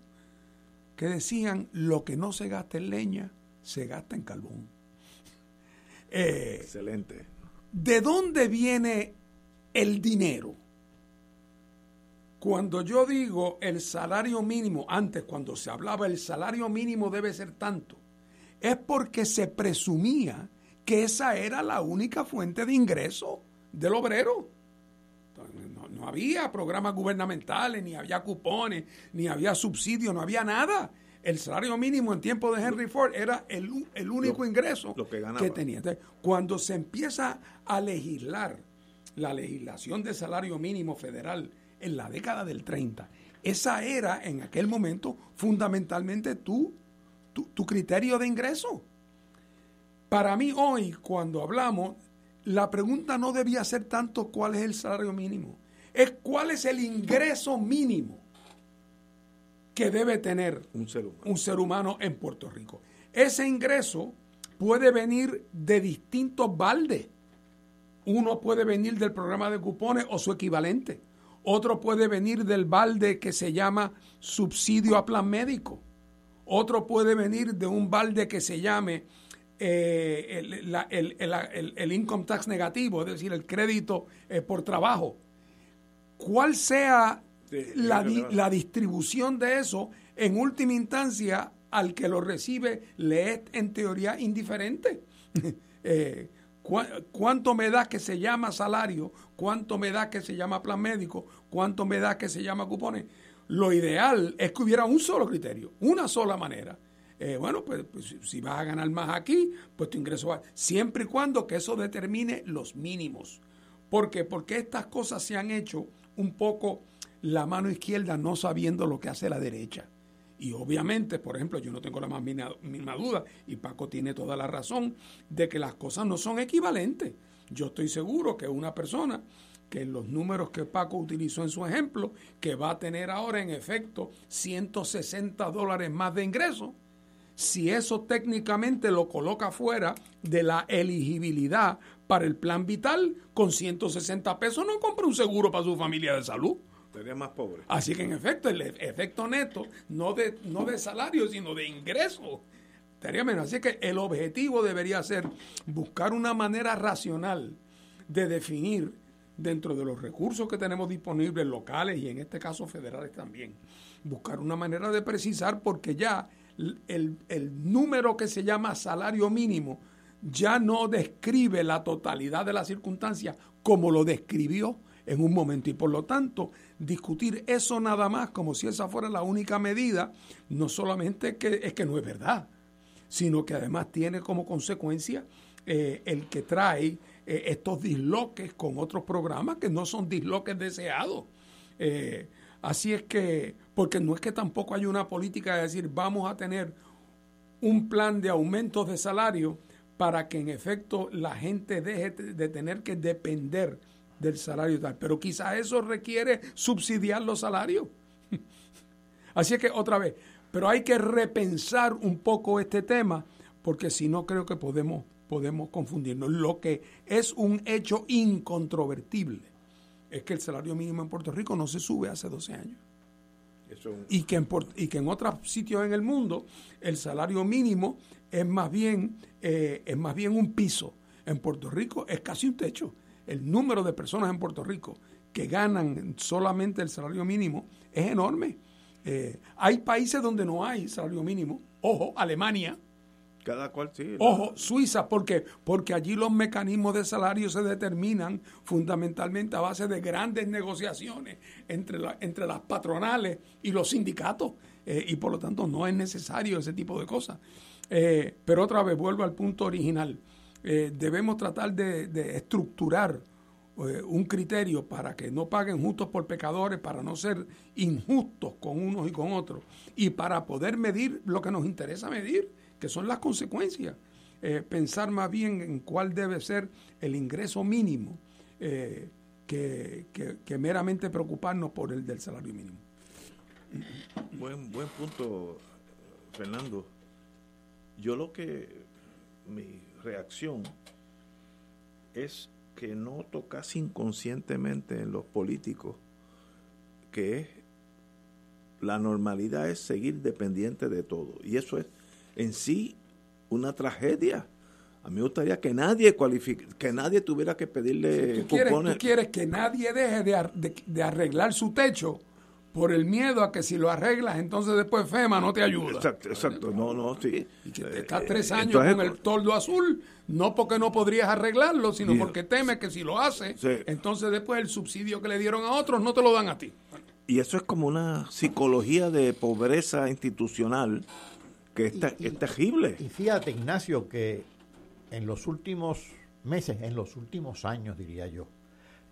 Speaker 2: que decían, lo que no se gasta en leña, se gasta en carbón.
Speaker 1: Eh, Excelente.
Speaker 2: ¿De dónde viene el dinero? Cuando yo digo el salario mínimo, antes cuando se hablaba el salario mínimo debe ser tanto, es porque se presumía que esa era la única fuente de ingreso del obrero no había programas gubernamentales, ni había cupones, ni había subsidios, no había nada. El salario mínimo en tiempo de Henry Ford era el, único ingreso que, tenía. cuando se empieza a legislar la legislación de salario mínimo federal en la década del 30, esa era en aquel momento fundamentalmente tu, tu criterio de ingreso. Para mí hoy, cuando hablamos, la pregunta no debía ser tanto cuál es el salario mínimo es cuál es el ingreso mínimo que debe tener un ser, humano. en Puerto Rico. Ese ingreso puede venir de distintos baldes. Uno puede venir del programa de cupones o su equivalente. Otro puede venir del balde que se llama subsidio a plan médico. Otro puede venir de un balde que se llame eh, el, income tax negativo, es decir, el crédito eh, por trabajo cuál sea la, distribución de eso, en última instancia, al que lo recibe le es en teoría indiferente. Eh, ¿Cuánto me da que se llama salario? ¿Cuánto me da que se llama plan médico? ¿Cuánto me da que se llama cupones? Lo ideal es que hubiera un solo criterio, una sola manera. Eh, bueno, pues, pues, si vas a ganar más aquí, pues tu ingreso va. Siempre y cuando que eso determine los mínimos. ¿Por qué? Porque estas cosas se han hecho un poco la mano izquierda no sabiendo lo que hace la derecha. Y obviamente, por ejemplo, yo no tengo la más mínima duda, y Paco tiene toda la razón, de que las cosas no son equivalentes. Yo estoy seguro que una persona que los números que Paco utilizó en su ejemplo, que va a tener ahora en efecto 160 dólares más de ingreso, si eso técnicamente lo coloca fuera de la elegibilidad para el plan vital, con 160 pesos no compra un seguro para su familia de salud.
Speaker 1: Sería más pobre.
Speaker 2: Así que en efecto, el efecto neto, no de, no de salario, sino de ingreso, estaría menos. Así que el objetivo debería ser buscar una manera racional de definir dentro de los recursos que tenemos disponibles locales y en este caso federales también, buscar una manera de precisar porque ya el, el número que se llama salario mínimo ya no describe la totalidad de las circunstancias como lo describió en un momento y por lo tanto discutir eso nada más como si esa fuera la única medida no solamente que, es que no es verdad sino que además tiene como consecuencia eh, el que trae eh, estos disloques con otros programas que no son disloques deseados. Eh, así es que, porque no es que tampoco hay una política de decir vamos a tener un plan de aumentos de salario para que en efecto la gente deje de tener que depender del salario tal. Pero quizás eso requiere subsidiar los salarios. Así es que otra vez, pero hay que repensar un poco este tema porque si no creo que podemos, podemos confundirnos. Lo que es un hecho incontrovertible es que el salario mínimo en Puerto Rico no se sube hace 12 años. Y, que en, y que en otros sitios en el mundo el salario mínimo es más bien, eh, es más bien un piso. En Puerto Rico es casi un techo. El número de personas en Puerto Rico que ganan solamente el salario mínimo es enorme. Eh, hay países donde no hay salario mínimo. Ojo, Alemania.
Speaker 1: Cada cual sí.
Speaker 2: Ojo, Suiza, porque porque allí los mecanismos de salario se determinan fundamentalmente a base de grandes negociaciones entre, la, entre las patronales y los sindicatos. Eh, y por lo tanto no es necesario ese tipo de cosas. Eh, pero otra vez vuelvo al punto original. debemos tratar de, estructurar eh, un criterio para que no paguen justos por pecadores, para no ser injustos con unos y con otros, y para poder medir lo que nos interesa medir, que son las consecuencias. Eh, pensar más bien en cuál debe ser el ingreso mínimo eh, que, que, meramente preocuparnos por el del salario mínimo.
Speaker 1: Buen, buen punto, Fernando. Yo lo que, mi reacción es que noto casi inconscientemente en los políticos, que es la normalidad es seguir dependiente de todo. Y eso es en sí una tragedia. A mí me gustaría que nadie cualifique, que nadie tuviera que pedirle
Speaker 2: ¿Tú quieres, ¿Tú quieres que nadie deje de arreglar su techo por el miedo a que si lo arreglas, entonces después FEMA no te ayuda.
Speaker 1: Exacto, exacto. no, no, sí.
Speaker 2: Y que te estás tres eh, años con el toldo azul, no porque no podrías arreglarlo, sino porque temes que si lo haces, entonces después el subsidio que le dieron a otros no te lo dan a ti.
Speaker 1: Y eso es como una psicología de pobreza institucional que es, es terrible.
Speaker 5: Y fíjate, Ignacio, que en los últimos meses, en los últimos años, diría yo,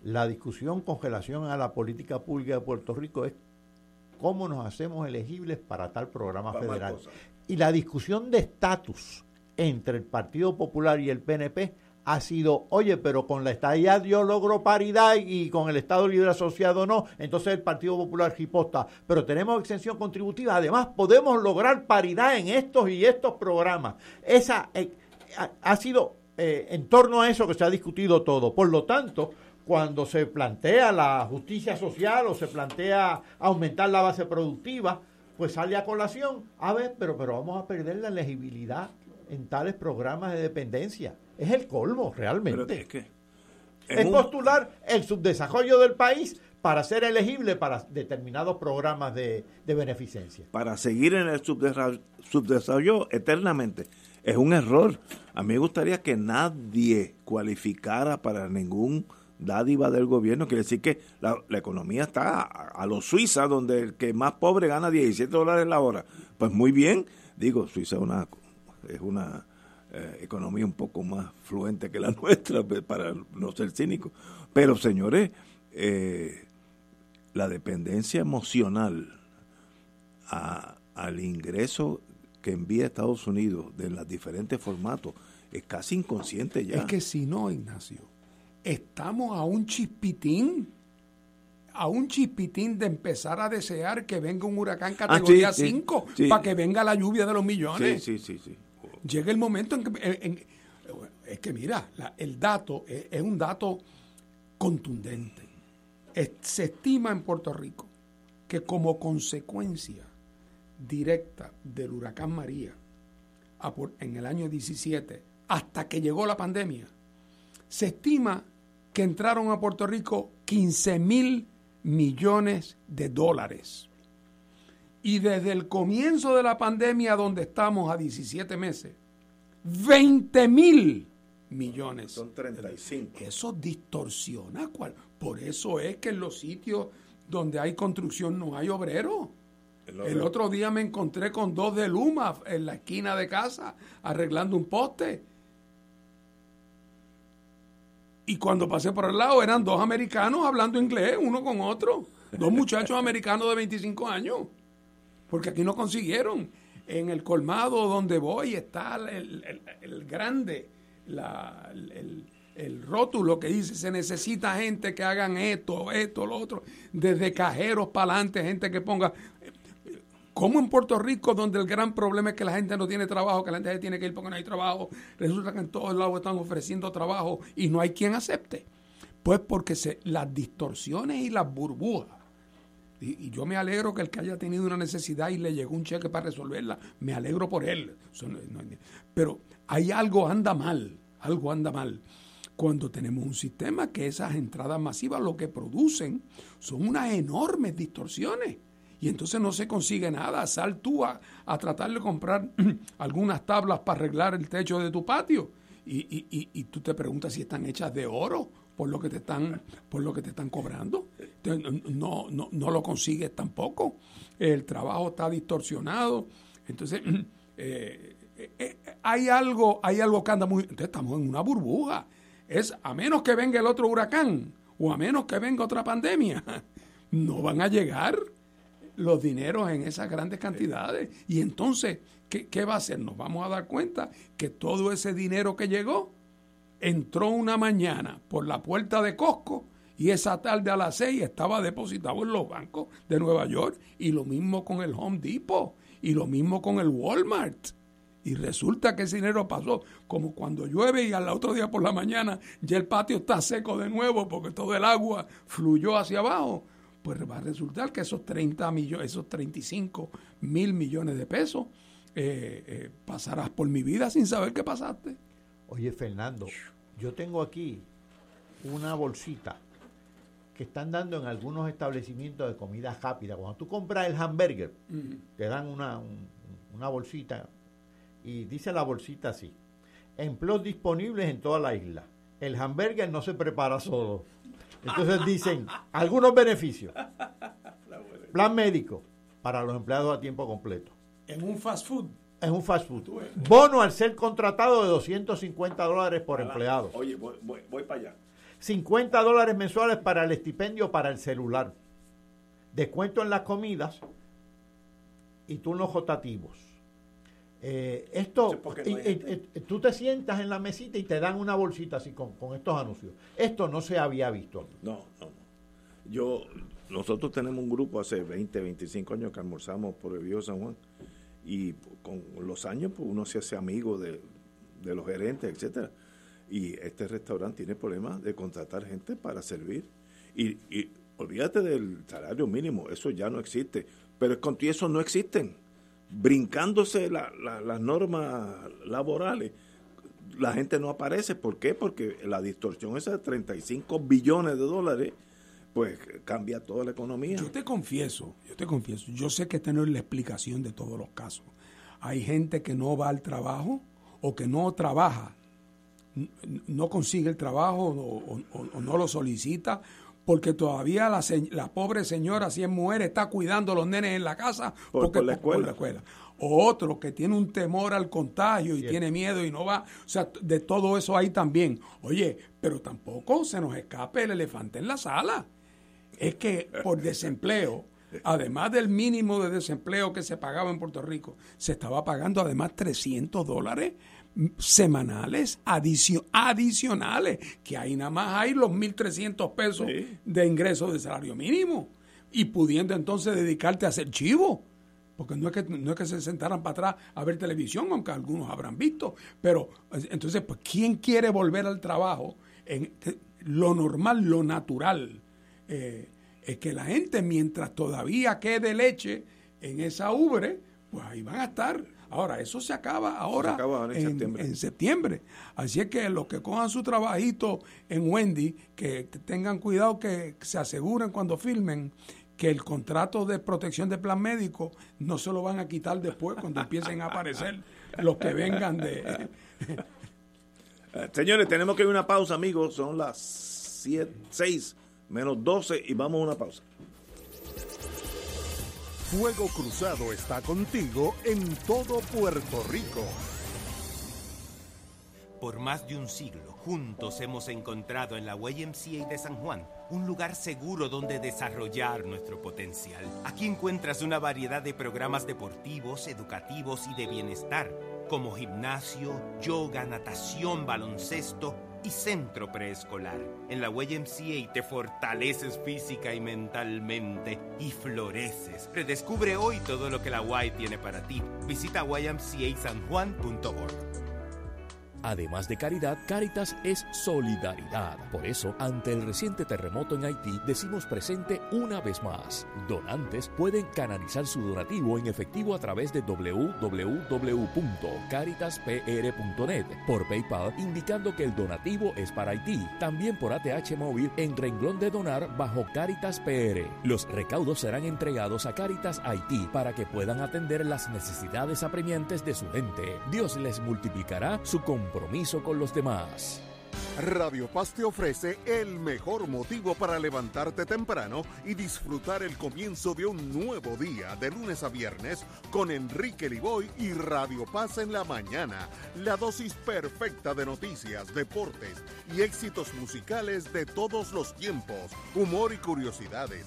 Speaker 5: la discusión con relación a la política pública de Puerto Rico es cómo nos hacemos elegibles para tal programa federal. Y la discusión de estatus entre el Partido Popular y el PNP ha sido, oye, pero con la estadía yo logro paridad y con el Estado Libre Asociado no, entonces el Partido Popular riposta, pero tenemos exención contributiva, además podemos lograr paridad en estos y estos programas. Esa eh, ha, sido eh, en torno a eso que se ha discutido todo. Por lo tanto, cuando se plantea la justicia social o se plantea aumentar la base productiva, pues sale a colación, a ver, pero, pero vamos a perder la elegibilidad en tales programas de dependencia. Es el colmo, realmente. es, postular el subdesarrollo del país para ser elegible para determinados programas de, beneficencia.
Speaker 1: Para seguir en el subdesarrollo eternamente. Es un error. A mí me gustaría que nadie cualificara para ningún dádiva del gobierno, quiere decir que la, economía está a, los Suiza, donde el que más pobre gana 17 dólares la hora. Pues muy bien, digo, Suiza una, es una eh, economía un poco más fluente que la nuestra, pues, para no ser cínico. Pero señores, eh, la dependencia emocional al ingreso que envía Estados Unidos de los diferentes formatos es casi inconsciente ya.
Speaker 2: Es que si no, Ignacio, estamos a un chispitín, a un chispitín de empezar a desear que venga un huracán ah, categoría 5 para que venga la lluvia de los millones.
Speaker 1: Sí, sí, sí.
Speaker 2: Llega el momento en que... es que mira, el dato es, un dato contundente. se estima en Puerto Rico que como consecuencia directa del huracán María en el año 17 hasta que llegó la pandemia, se estima que entraron a Puerto Rico 15 mil millones de dólares. Y desde el comienzo de la pandemia, donde estamos a 17 meses, 20 mil millones.
Speaker 1: Son 35.
Speaker 2: Eso distorsiona. Por eso es que en los sitios donde hay construcción no hay obreros. El otro día me encontré con dos de Luma en la esquina de casa arreglando un poste. Y cuando pasé por el lado eran dos americanos hablando inglés, uno con otro. Dos muchachos americanos de 25 años. Porque aquí no consiguieron. En el colmado donde voy está el, grande, la, el, el rótulo que dice se necesita gente que hagan esto, esto, lo otro, desde cajeros para adelante, gente que ponga... Como en Puerto Rico, donde el gran problema es que la gente no tiene trabajo, que la gente tiene que ir porque no hay trabajo, resulta que en todos lados están ofreciendo trabajo y no hay quien acepte. Pues porque se, las distorsiones y las burbujas, y, yo me alegro que el que haya tenido una necesidad y le llegó un cheque para resolverla, me alegro por él. pero hay algo anda mal, algo anda mal cuando tenemos un sistema que esas entradas masivas lo que producen son unas enormes distorsiones. Y entonces no se consigue nada. Sal tú a, tratar de comprar algunas tablas para arreglar el techo de tu patio. Y, y, tú te preguntas si están hechas de oro por lo que te están, por lo que te están cobrando. no, no, no lo consigues tampoco. El trabajo está distorsionado. Entonces, eh, eh, eh, hay algo, hay algo que anda muy. Entonces estamos en una burbuja es a menos que venga el otro huracán o a menos que venga otra pandemia, no van a llegar los dineros en esas grandes cantidades. Y entonces, ¿qué, va a hacer? Nos vamos a dar cuenta que todo ese dinero que llegó entró una mañana por la puerta de Costco y esa tarde a las seis estaba depositado en los bancos de Nueva York y lo mismo con el Home Depot y lo mismo con el Walmart. Y resulta que ese dinero pasó como cuando llueve y al otro día por la mañana ya el patio está seco de nuevo porque todo el agua fluyó hacia abajo. Pues va a resultar que esos 30 millones, esos 35 mil millones de pesos eh, eh, pasarás por mi vida sin saber qué pasaste.
Speaker 5: Oye, Fernando, yo tengo aquí una bolsita que están dando en algunos establecimientos de comida rápida. Cuando tú compras el hamburger, te dan una, una bolsita y dice la bolsita así. Empleos disponibles en toda la isla. El hamburger no se prepara solo. Entonces dicen algunos beneficios. Plan médico para los empleados a tiempo completo.
Speaker 2: En un fast food.
Speaker 5: En un fast food. Bono al ser contratado de 250 dólares por empleado.
Speaker 1: Oye, voy, voy para allá.
Speaker 5: 50 dólares mensuales para el estipendio para el celular. Descuento en las comidas y turnos rotativos eh, esto, tú te sientas en la mesita y te dan una bolsita así con, estos anuncios. Esto no se había visto.
Speaker 1: No, no, no. Yo, nosotros tenemos un grupo hace 20, 25 años que almorzamos por el Río San Juan y con los años pues uno se hace amigo de, los gerentes, etcétera. Y este restaurante tiene problemas de contratar gente para servir. Y, y olvídate del salario mínimo, eso ya no existe. Pero con eso no existen brincándose las normas laborales, la gente no aparece. ¿Por qué? Porque la distorsión esa de 35 billones de dólares, pues cambia toda la economía.
Speaker 2: Yo te confieso, yo te confieso, yo sé que tener la explicación de todos los casos. Hay gente que no va al trabajo o que no trabaja, no consigue el trabajo o no lo solicita porque todavía la, la, pobre señora, si es mujer, está cuidando a los nenes en la casa porque,
Speaker 1: por, la escuela.
Speaker 2: O otro que tiene un temor al contagio y tiene miedo y no va. O sea, de todo eso hay también. Oye, pero tampoco se nos escape el elefante en la sala. Es que por desempleo, además del mínimo de desempleo que se pagaba en Puerto Rico, se estaba pagando además 300 dólares semanales adicionales, que ahí nada más hay los 1.300 pesos de ingreso de salario mínimo y pudiendo entonces dedicarte a hacer chivo. Porque no es, que, no es que se sentaran para atrás a ver televisión, aunque algunos habrán visto. Pero entonces, pues, ¿quién quiere volver al trabajo? En, lo normal, lo natural, eh, es que la gente, mientras todavía quede leche en esa ubre, pues ahí van a estar Ahora, eso se acaba ahora, en, septiembre. Así es que los que cojan su trabajito en Wendy, que, tengan cuidado, que se aseguren cuando filmen que el contrato de protección de plan médico no se lo van a quitar después cuando empiecen a aparecer los que vengan de...
Speaker 1: Eh, señores, tenemos que ir a una pausa, amigos. Son las 6 menos 12 y vamos a una pausa.
Speaker 6: Fuego Cruzado está contigo en todo Puerto Rico.
Speaker 9: Por más de un siglo, juntos hemos encontrado en la YMCA de San Juan un lugar seguro donde desarrollar nuestro potencial. Aquí encuentras una variedad de programas deportivos, educativos y de bienestar, como gimnasio, yoga, natación, baloncesto y centro preescolar. En la YMCA te fortaleces física y mentalmente y floreces. Redescubre hoy todo lo que la Y tiene para ti. Visita ymcasanjuan.org.
Speaker 8: Además de caridad, Caritas es solidaridad. Por eso, ante el reciente terremoto en Haití, decimos presente una vez más. Donantes pueden canalizar su donativo en efectivo a través de www.caritaspr.net, por PayPal indicando que el donativo es para Haití, también por ATH móvil en renglón de donar bajo Caritas PR. Los recaudos serán entregados a Caritas Haití para que puedan atender las necesidades apremiantes de su gente. Dios les multiplicará su compromiso compromiso con los demás.
Speaker 6: Radio Paz te ofrece el mejor motivo para levantarte temprano y disfrutar el comienzo de un nuevo día de lunes a viernes con Enrique Liboy y Radio Paz en la mañana. La dosis perfecta de noticias, deportes y éxitos musicales de todos los tiempos, humor y curiosidades,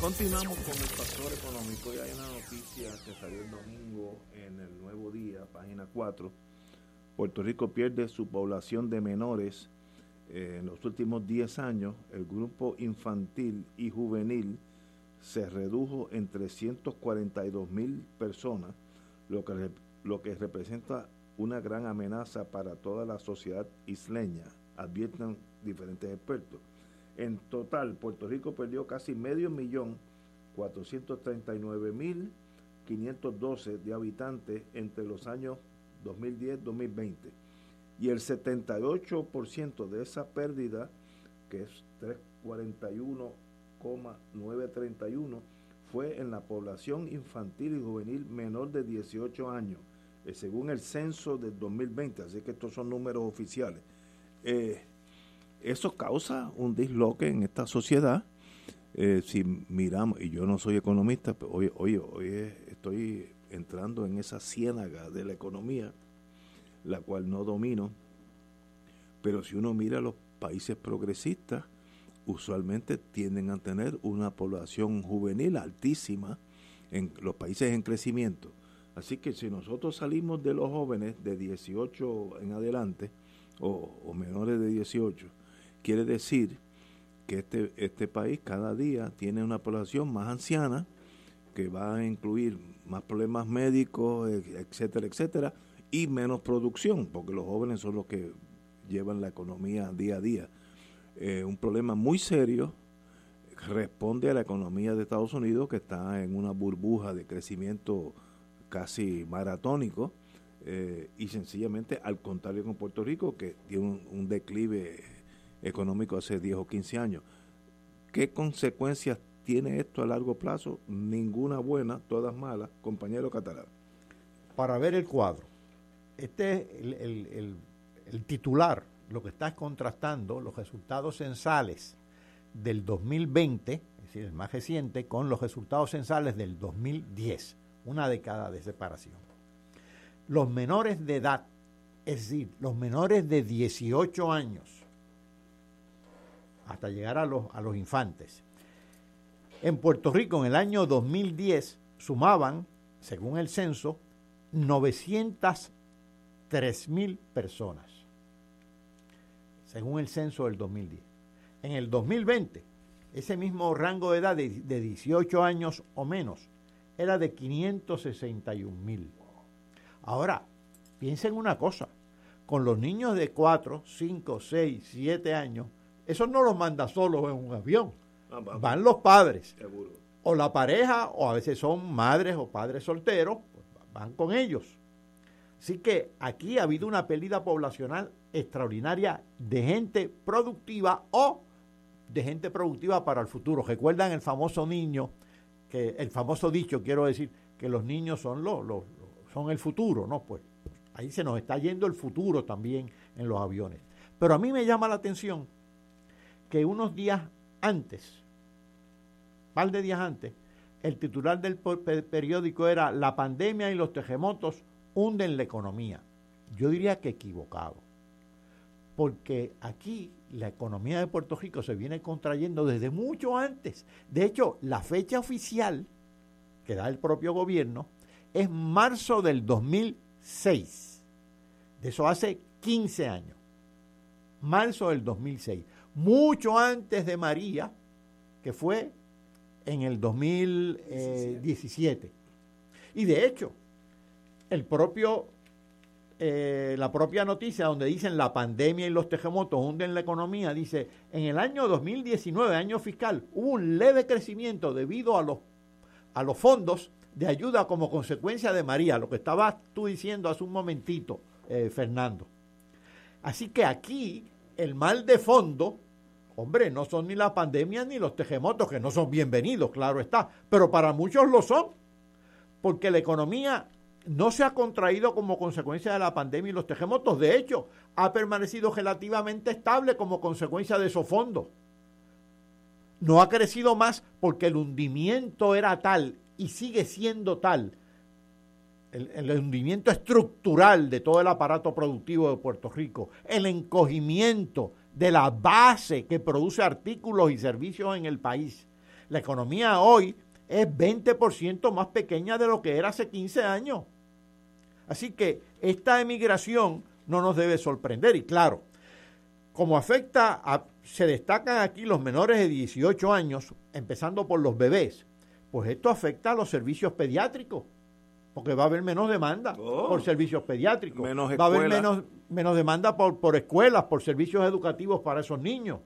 Speaker 1: Continuamos con el factor económico y hay una noticia que salió el domingo en el Nuevo Día, página 4. Puerto Rico pierde su población de menores. Eh, en los últimos 10 años, el grupo infantil y juvenil se redujo en 342 mil personas, lo que, lo que representa una gran amenaza para toda la sociedad isleña, advierten diferentes expertos. En total, Puerto Rico perdió casi medio millón, 439 mil 512 de habitantes entre los años 2010-2020. Y el 78% de esa pérdida, que es 341,931, fue en la población infantil y juvenil menor de 18 años eh, según el censo del 2020, así que estos son números oficiales. Eh, eso causa un disloque en esta sociedad. Eh, si miramos, y yo no soy economista, pero hoy, hoy, hoy estoy entrando en esa ciénaga de la economía, la cual no domino, pero si uno mira los países progresistas, usualmente tienden a tener una población juvenil altísima en los países en crecimiento. Así que si nosotros salimos de los jóvenes de 18 en adelante o, menores de 18, quiere decir que este, este país cada día tiene una población más anciana que va a incluir más problemas médicos, etcétera, etcétera, y menos producción, porque los jóvenes son los que llevan la economía día a día. Eh, un problema muy serio responde a la economía de Estados Unidos que está en una burbuja de crecimiento casi maratónico eh, y sencillamente al contrario con Puerto Rico que tiene un, declive económico hace 10 o 15 años. ¿Qué consecuencias tiene esto a largo plazo? Ninguna buena, todas malas, compañero Catalán.
Speaker 5: Para ver el cuadro, este es el, titular, lo que está contrastando los resultados censales del 2020, es decir, el más reciente, con los resultados censales del 2010 una década de separación. Los menores de edad, es decir, los menores de 18 años, hasta llegar a los, a los infantes. En Puerto Rico en el año 2010 sumaban, según el censo, 903 mil personas, según el censo del 2010. En el 2020, ese mismo rango de edad de, de 18 años o menos era de 561 mil. Ahora, piensen una cosa, con los niños de 4, 5, 6, 7 años, eso no los manda solos en un avión. Ah, Van los padres. O la pareja, o a veces son madres o padres solteros, pues van con ellos. Así que aquí ha habido una pérdida poblacional extraordinaria de gente productiva o de gente productiva para el futuro. Recuerdan el famoso niño, que el famoso dicho, quiero decir, que los niños son los, los son el futuro, ¿no? Pues ahí se nos está yendo el futuro también en los aviones. Pero a mí me llama la atención que unos días antes, par de días antes, el titular del periódico era La pandemia y los terremotos hunden la economía. Yo diría que equivocado, porque aquí la economía de Puerto Rico se viene contrayendo desde mucho antes. De hecho, la fecha oficial que da el propio gobierno es marzo del 2006. De eso hace 15 años. Marzo del 2006. Mucho antes de María, que fue en el 2017. Y de hecho, el propio, eh, la propia noticia donde dicen la pandemia y los terremotos hunden la economía, dice, en el año 2019, año fiscal, hubo un leve crecimiento debido a los, a los fondos de ayuda como consecuencia de María, lo que estabas tú diciendo hace un momentito, eh, Fernando. Así que aquí el mal de fondo, hombre, no son ni la pandemia ni los terremotos, que no son bienvenidos, claro está, pero para muchos lo son, porque la economía no se ha contraído como consecuencia de la pandemia y los terremotos. De hecho, ha permanecido relativamente estable como consecuencia de esos fondos. No ha crecido más porque el hundimiento era tal y sigue siendo tal, el, el, hundimiento estructural de todo el aparato productivo de Puerto Rico, el encogimiento de la base que produce artículos y servicios en el país. La economía hoy es 20% más pequeña de lo que era hace 15 años. Así que esta emigración no nos debe sorprender. Y claro, como afecta a, se destacan aquí los menores de 18 años, empezando por los bebés, pues esto afecta a los servicios pediátricos, porque va a haber menos demanda oh. por servicios pediátricos, va a haber menos, menos demanda por, por escuelas, por servicios educativos para esos niños.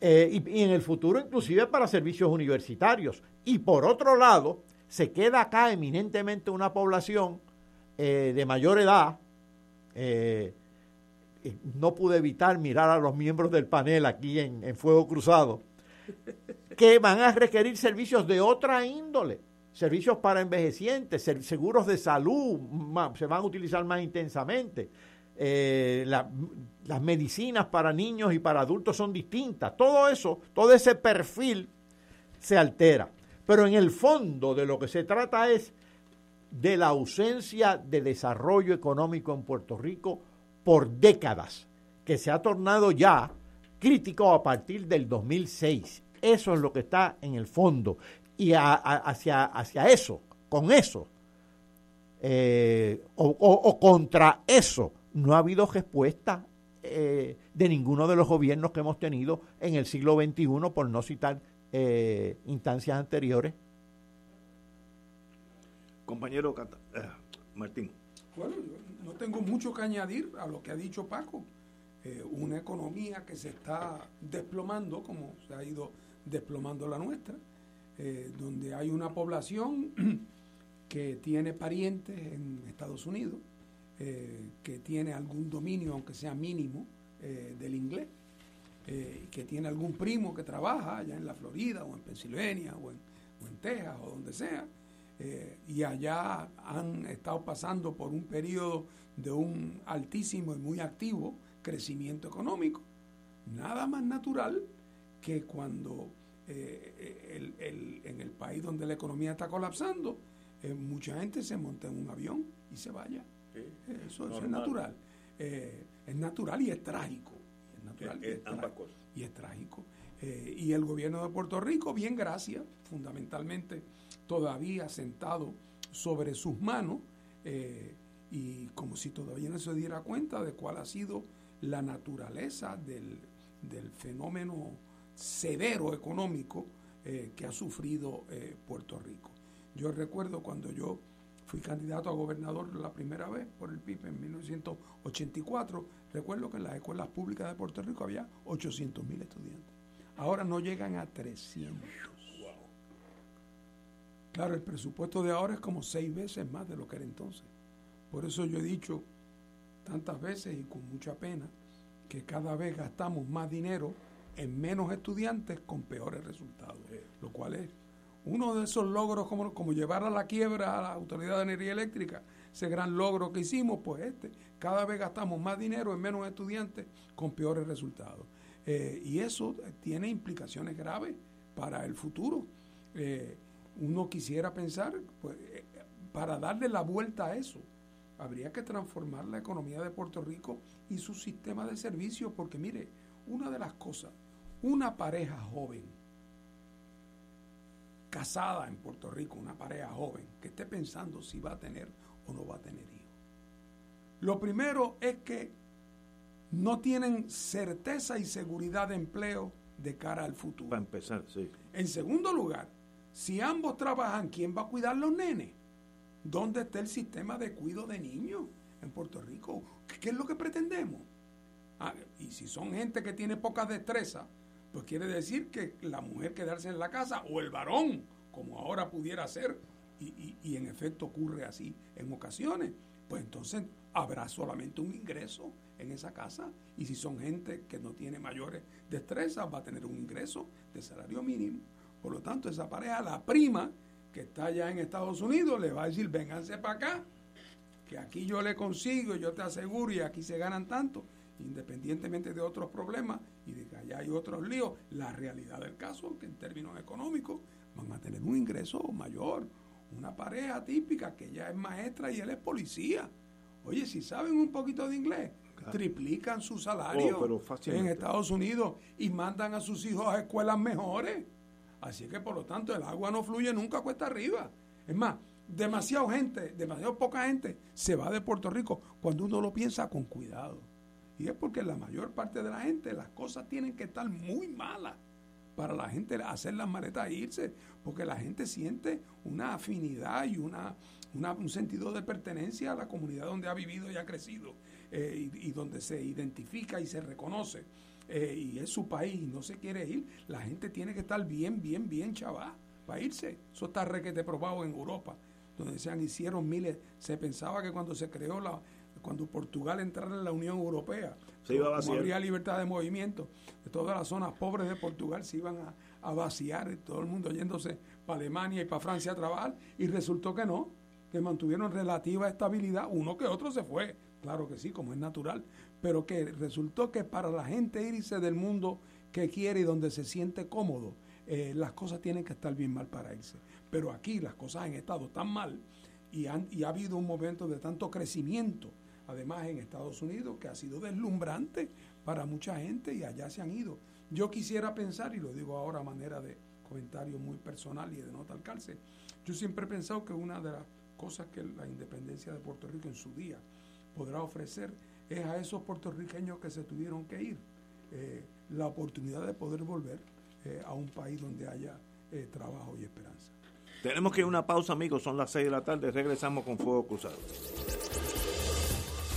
Speaker 5: Eh, y, en el futuro inclusive para servicios universitarios. Y por otro lado, se queda acá eminentemente una población eh, de mayor edad, eh, no pude evitar mirar a los miembros del panel aquí en, Fuego Cruzado, que van a requerir servicios de otra índole, servicios para envejecientes, seguros de salud, se van a utilizar más intensamente. Eh, las medicinas para niños y para adultos son distintas. Todo eso, todo ese perfil se altera. Pero en el fondo de lo que se trata es de la ausencia de desarrollo económico en Puerto Rico por décadas, que se ha tornado ya crítico a partir del 2006. Eso es lo que está en el fondo. Y hacia, hacia eso, con eso, eh, o, contra eso, no ha habido respuesta eh, de ninguno de los gobiernos que hemos tenido en el siglo XXI, por no citar eh, instancias anteriores.
Speaker 1: Compañero eh, Martín.
Speaker 2: Bueno, no tengo mucho que añadir a lo que ha dicho Paco. Eh, una economía que se está desplomando, como se ha ido desplomando la nuestra, eh, donde hay una población que tiene parientes en Estados Unidos, que tiene algún dominio, aunque sea mínimo, del inglés, que tiene algún primo que trabaja allá en la Florida o en Pensilvania o en, o en Texas o donde sea, eh, y allá han estado pasando por un periodo de un altísimo y muy activo crecimiento económico. Nada más natural que cuando eh, en el país donde la economía está colapsando, eh, mucha gente se monta en un avión y se vaya. eso, es natural. es natural y es trágico. Es natural y, es y es trágico. y el gobierno de Puerto Rico, bien gracias, fundamentalmente todavía sentado sobre sus manos eh, y como si todavía no se diera cuenta de cuál ha sido la naturaleza del, fenómeno severo económico eh, que ha sufrido eh, Puerto Rico. Yo recuerdo cuando yo fui candidato a gobernador la primera vez por el PIB en 1984, recuerdo que en las escuelas públicas de Puerto Rico había 800 mil estudiantes. Ahora no llegan a 300. Claro, el presupuesto de ahora es como seis veces más de lo que era entonces. Por eso yo he dicho tantas veces y con mucha pena que cada vez gastamos más dinero en menos estudiantes con peores resultados, lo cual es uno de esos logros como, como llevar a la quiebra a la Autoridad de Energía Eléctrica, ese gran logro que hicimos, pues este, cada vez gastamos más dinero en menos estudiantes con peores resultados. Eh, y eso tiene implicaciones graves para el futuro. Eh, uno quisiera pensar, pues, eh, para darle la vuelta a eso, habría que transformar la economía de Puerto Rico y su sistema de servicios, porque mire, una de las cosas, una pareja joven, casada en Puerto Rico, una pareja joven, que esté pensando si va a tener o no va a tener hijos. Lo primero es que no tienen certeza y seguridad de empleo de cara al futuro.
Speaker 1: Para empezar, sí.
Speaker 2: En segundo lugar, si ambos trabajan, ¿quién va a cuidar los nenes? ¿Dónde está el sistema de cuidado de niños en Puerto Rico? ¿Qué es lo que pretendemos? Ah, y si son gente que tiene poca destreza, pues quiere decir que la mujer quedarse en la casa o el varón, como ahora pudiera ser, y, y en efecto ocurre así en ocasiones, pues entonces habrá solamente un ingreso en esa casa y si son gente que no tiene mayores destrezas va a tener un ingreso de salario mínimo. Por lo tanto, esa pareja, la prima que está allá en Estados Unidos, le va a decir, vénganse para acá, que aquí yo le consigo, yo te aseguro y aquí se ganan tanto, independientemente de otros problemas y de que allá hay otros líos, la realidad del caso, que en términos económicos van a tener un ingreso mayor. Una pareja típica que ella es maestra y él es policía. Oye, si saben un poquito de inglés, triplican su salario
Speaker 1: Oh,
Speaker 2: en Estados Unidos y mandan a sus hijos a escuelas mejores. Así que por lo tanto el agua no fluye nunca cuesta arriba. Es más, demasiada gente, demasiado poca gente se va de Puerto Rico cuando uno lo piensa con cuidado. Y es porque la mayor parte de la gente las cosas tienen que estar muy malas para la gente hacer las maletas e irse, porque la gente siente una afinidad y una, un sentido de pertenencia a la comunidad donde ha vivido y ha crecido eh, y, donde se identifica y se reconoce. Eh, y es su país y no se quiere ir, la gente tiene que estar bien, bien, bien chaval para irse. Eso está requete probado en Europa, donde se han hicieron miles. Se pensaba que cuando se creó la, cuando Portugal entrara en la Unión Europea,
Speaker 1: se iba a
Speaker 2: como habría libertad de movimiento, de todas las zonas pobres de Portugal se iban a, a vaciar, todo el mundo yéndose para Alemania y para Francia a trabajar, y resultó que no, que mantuvieron relativa estabilidad, uno que otro se fue, claro que sí, como es natural, pero que resultó que para la gente irse del mundo que quiere y donde se siente cómodo, eh, las cosas tienen que estar bien mal para irse. Pero aquí las cosas han estado tan mal y, han, y ha habido un momento de tanto crecimiento, además en Estados Unidos, que ha sido deslumbrante para mucha gente y allá se han ido. Yo quisiera pensar, y lo digo ahora a manera de comentario muy personal y de nota al calce, yo siempre he pensado que una de las cosas que la independencia de Puerto Rico en su día podrá ofrecer es a esos puertorriqueños que se tuvieron que ir eh, la oportunidad de poder volver eh, a un país donde haya eh, trabajo y esperanza.
Speaker 1: Tenemos que ir a una pausa, amigos. Son las 6 de la tarde. Regresamos con Fuego Cruzado.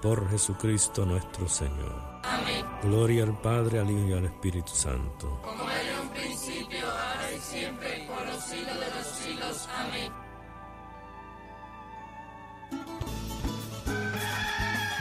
Speaker 10: por Jesucristo nuestro Señor.
Speaker 11: Amén.
Speaker 10: Gloria al Padre, al Hijo y al Espíritu Santo.
Speaker 11: Como era en un principio, ahora y siempre,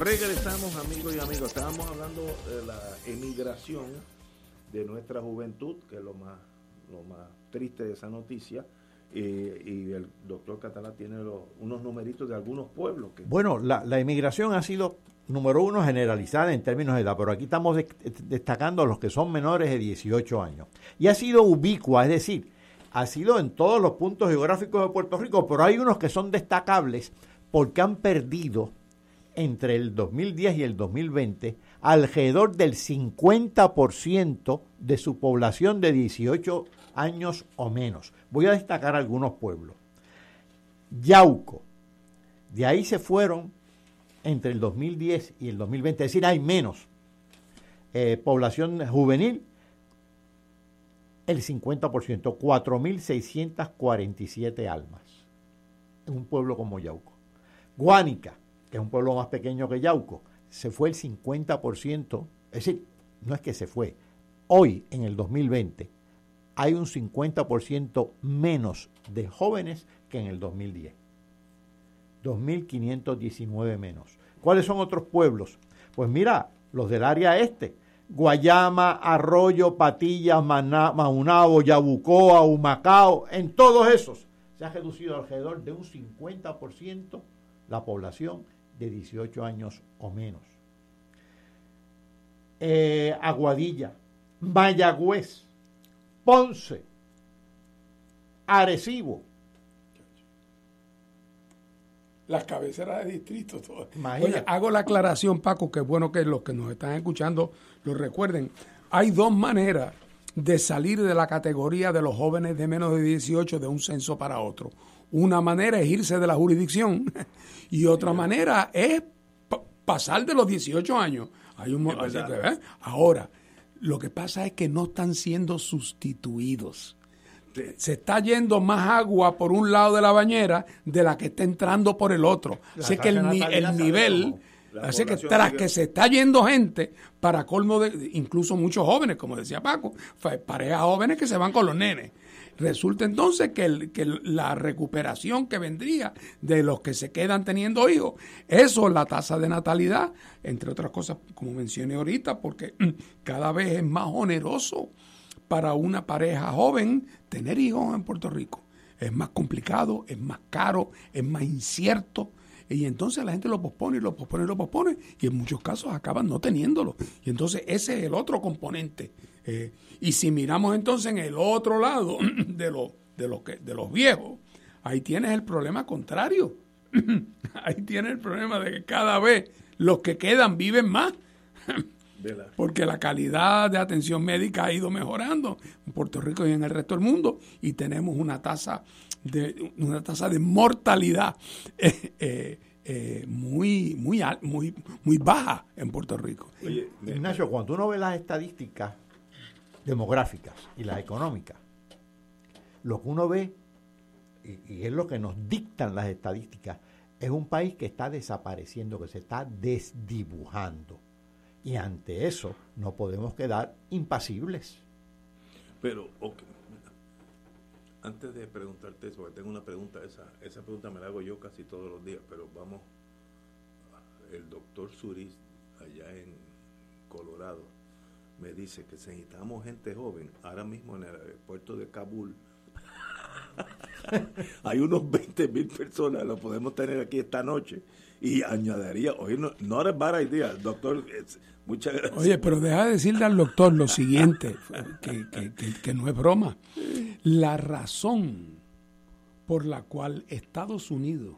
Speaker 1: Regresamos amigos y amigos, estábamos hablando de la emigración de nuestra juventud, que es lo más, lo más triste de esa noticia, y el doctor Catalá tiene unos numeritos de algunos pueblos. Que...
Speaker 5: Bueno, la, la emigración ha sido, número uno, generalizada en términos de edad, pero aquí estamos de, destacando a los que son menores de 18 años. Y ha sido ubicua, es decir, ha sido en todos los puntos geográficos de Puerto Rico, pero hay unos que son destacables porque han perdido entre el 2010 y el 2020 alrededor del 50% de su población de 18 años o menos. Voy a destacar algunos pueblos. Yauco, de ahí se fueron entre el 2010 y el 2020, es decir, hay menos eh, población juvenil, el 50%, 4.647 almas en un pueblo como Yauco. Guánica, que es un pueblo más pequeño que Yauco, se fue el 50%, es decir, no es que se fue, hoy en el 2020 hay un 50% menos de jóvenes que en el 2010. 2.519 menos. ¿Cuáles son otros pueblos? Pues mira, los del área este. Guayama, Arroyo, Patillas, Maunabo, Yabucoa, Humacao, en todos esos se ha reducido alrededor de un 50% la población de 18 años o menos. Eh, Aguadilla, Mayagüez, Ponce, Arecibo.
Speaker 2: Las cabeceras de distrito. Oye, hago la aclaración, Paco, que es bueno que los que nos están escuchando lo recuerden. Hay dos maneras de salir de la categoría de los jóvenes de menos de 18 de un censo para otro. Una manera es irse de la jurisdicción y otra manera es pasar de los 18 años. Hay un, ¿eh? Ahora, lo que pasa es que no están siendo sustituidos. Se está yendo más agua por un lado de la bañera de la que está entrando por el otro. Así que el, el nivel Así que tras que se está yendo gente, para colmo de, incluso muchos jóvenes, como decía Paco, parejas jóvenes que se van con los nenes. Resulta entonces que, el- que la recuperación que vendría de los que se quedan teniendo hijos, eso, la tasa de natalidad, entre otras cosas, como mencioné ahorita, porque cada vez es más oneroso para una pareja joven tener hijos en Puerto Rico. Es más complicado, es más caro, es más incierto. Y entonces la gente lo pospone y lo pospone y lo pospone. Y en muchos casos acaban no teniéndolo. Y entonces ese es el otro componente. Eh, y si miramos entonces en el otro lado de, los de, los que, de los viejos, ahí tienes el problema contrario. ahí tienes el problema de que cada vez los que quedan viven más. porque la calidad de atención médica ha ido mejorando en Puerto Rico y en el resto del mundo y tenemos una tasa de una tasa de mortalidad eh, eh, eh, muy muy muy muy baja en Puerto Rico.
Speaker 5: Ignacio, cuando uno ve las estadísticas demográficas y las económicas, lo que uno ve, y, es lo que nos dictan las estadísticas, es un país que está desapareciendo, que se está desdibujando. Y ante eso no podemos quedar impasibles.
Speaker 1: Pero, ok. Antes de preguntarte eso, porque tengo una pregunta, esa, esa pregunta me la hago yo casi todos los días, pero vamos, el doctor Suris, allá en Colorado, me dice que si necesitamos gente joven, ahora mismo en el aeropuerto de Kabul, hay unos 20 mil personas, lo podemos tener aquí esta noche, y añadiría, oye, no, no es bad idea, doctor, muchas gracias.
Speaker 2: Oye, pero deja de decirle al doctor lo siguiente, que, que- que- que no es broma. La razón por la cual Estados Unidos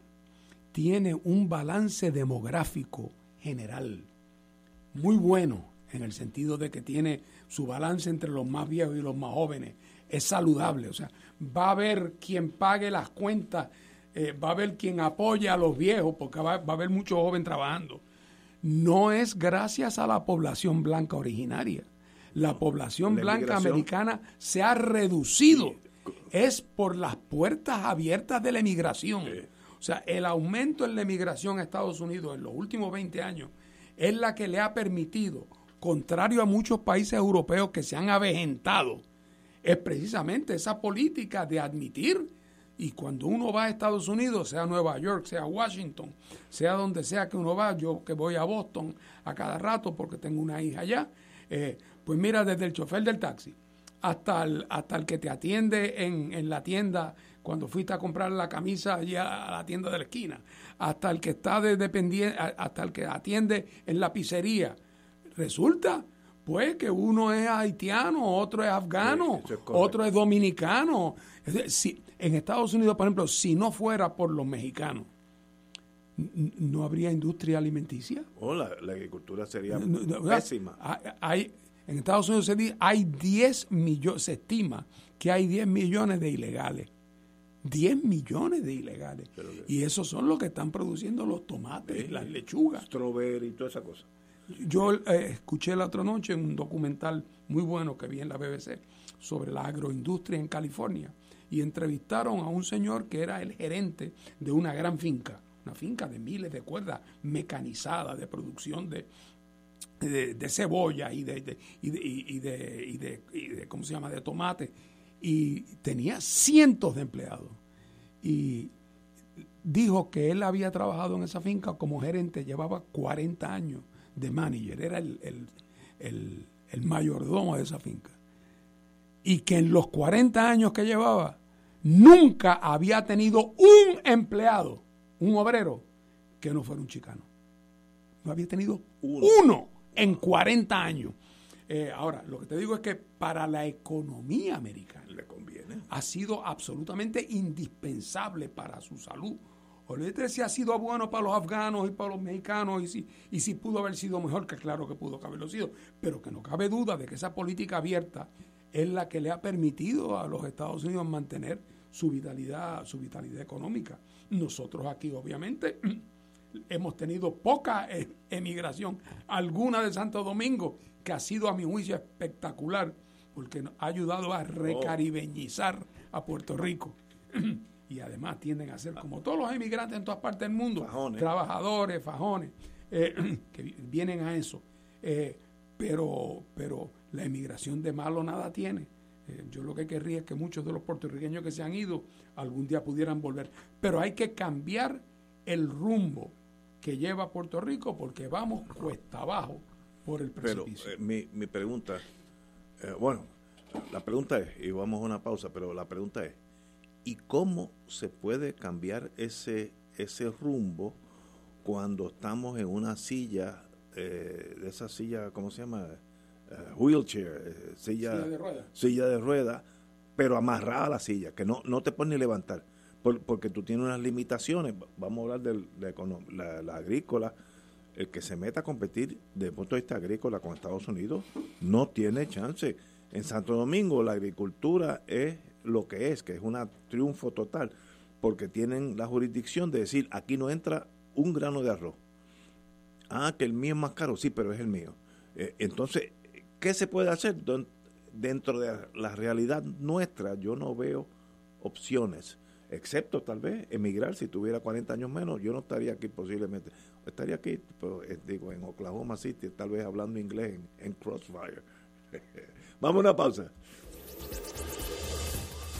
Speaker 2: tiene un balance demográfico general muy bueno, en el sentido de que tiene su balance entre los más viejos y los más jóvenes, es saludable. O sea, va a haber quien pague las cuentas, eh, va a haber quien apoye a los viejos, porque va, va a haber muchos jóvenes trabajando no es gracias a la población blanca originaria. La población
Speaker 1: La
Speaker 2: blanca americana se ha reducido. Es por las puertas abiertas de la emigración. O sea, el aumento en la emigración a Estados Unidos en los últimos 20 años es la que le ha permitido, contrario a muchos países europeos que se han avejentado, es precisamente esa política de admitir y cuando uno va a Estados Unidos, sea Nueva York, sea Washington, sea donde sea que uno va, yo que voy a Boston a cada rato porque tengo una hija allá, eh, pues mira, desde el chofer del taxi hasta el, hasta el que te atiende en, en la tienda cuando fuiste a comprar la camisa allá a la tienda de la esquina, hasta el que está de dependiente, hasta el que atiende en la pizzería. Resulta pues que uno es haitiano, otro es afgano,
Speaker 1: Sí, es
Speaker 2: otro es dominicano. Es decir, si- en Estados Unidos, por ejemplo, si no fuera por los mexicanos, no habría industria alimenticia.
Speaker 1: Oh, la, la agricultura sería
Speaker 2: No, no, no,
Speaker 1: pésima.
Speaker 2: hay- en Estados Unidos se dice, hay 10 millones, se estima que hay 10 millones de ilegales. 10 millones de ilegales. Y esos son los que están produciendo los tomates, las lechugas.
Speaker 1: Strawberry y toda esa cosa.
Speaker 2: Yo eh, escuché la otra noche un documental muy bueno que vi en la BBC sobre la agroindustria en California y entrevistaron a un señor que era el gerente de una gran finca, una finca de miles de cuerdas mecanizadas de producción de, de, cebolla y y de- y de- y de- ¿cómo se llama?, de tomate. Y tenía cientos de empleados. Y dijo que él había trabajado en esa finca como gerente, llevaba 40 años de manager, era el, el- el- el mayordomo de esa finca. Y que en los 40 años que llevaba, nunca había tenido un empleado, un obrero, que no fuera un chicano. No había tenido uno, en 40 años. Eh, ahora, lo que te digo es que para la economía americana
Speaker 1: Le conviene.
Speaker 2: ha sido absolutamente indispensable para su salud. Olvídate si ha sido bueno para los afganos y para los mexicanos y si, y si pudo haber sido mejor, que claro que pudo haberlo sido, pero que no cabe duda de que esa política abierta es la que le ha permitido a los Estados Unidos mantener su vitalidad, su vitalidad económica. Nosotros aquí, obviamente, hemos tenido poca eh, emigración, alguna de Santo Domingo, que ha sido a mi juicio espectacular, porque ha ayudado a recaribeñizar a Puerto Rico. y además tienden a ser, como todos los emigrantes en todas partes del mundo,
Speaker 1: Fajones.
Speaker 2: trabajadores, fajones. eh, que vienen a eso. Eh, pero, pero la emigración de malo nada tiene. Eh, yo lo que querría es que muchos de los puertorriqueños que se han ido algún día pudieran volver. Pero hay que cambiar el rumbo que lleva Puerto Rico porque vamos cuesta abajo por el precipicio.
Speaker 1: Pero mi, mi pregunta, bueno, la pregunta es, y vamos a una pausa, pero la pregunta es, ¿y cómo se puede cambiar ese, ese rumbo cuando estamos en una silla, eh, de esa silla, ¿cómo se llama? Eh, wheelchair, eh, silla,
Speaker 2: de rueda.
Speaker 1: silla de rueda, pero amarrada a la silla, que no, no te puedes ni levantar, porque tú tienes unas limitaciones. Vamos a hablar de la, la agrícola. El que se meta a competir desde el punto de vista agrícola con Estados Unidos no tiene chance en Santo Domingo la agricultura es lo que es, que es un triunfo total, porque tienen la jurisdicción de decir, aquí no entra un grano de arroz. Ah, que el mío es más caro, sí, pero es el mío. Eh, entonces, ¿qué se puede hacer? Dentro de la realidad nuestra, yo no veo opciones, excepto tal vez emigrar. Si tuviera 40 años menos, yo no estaría aquí posiblemente. Estaría aquí, pero, eh, digo, en Oklahoma City, tal vez hablando inglés en Crossfire. Vamos a una pausa.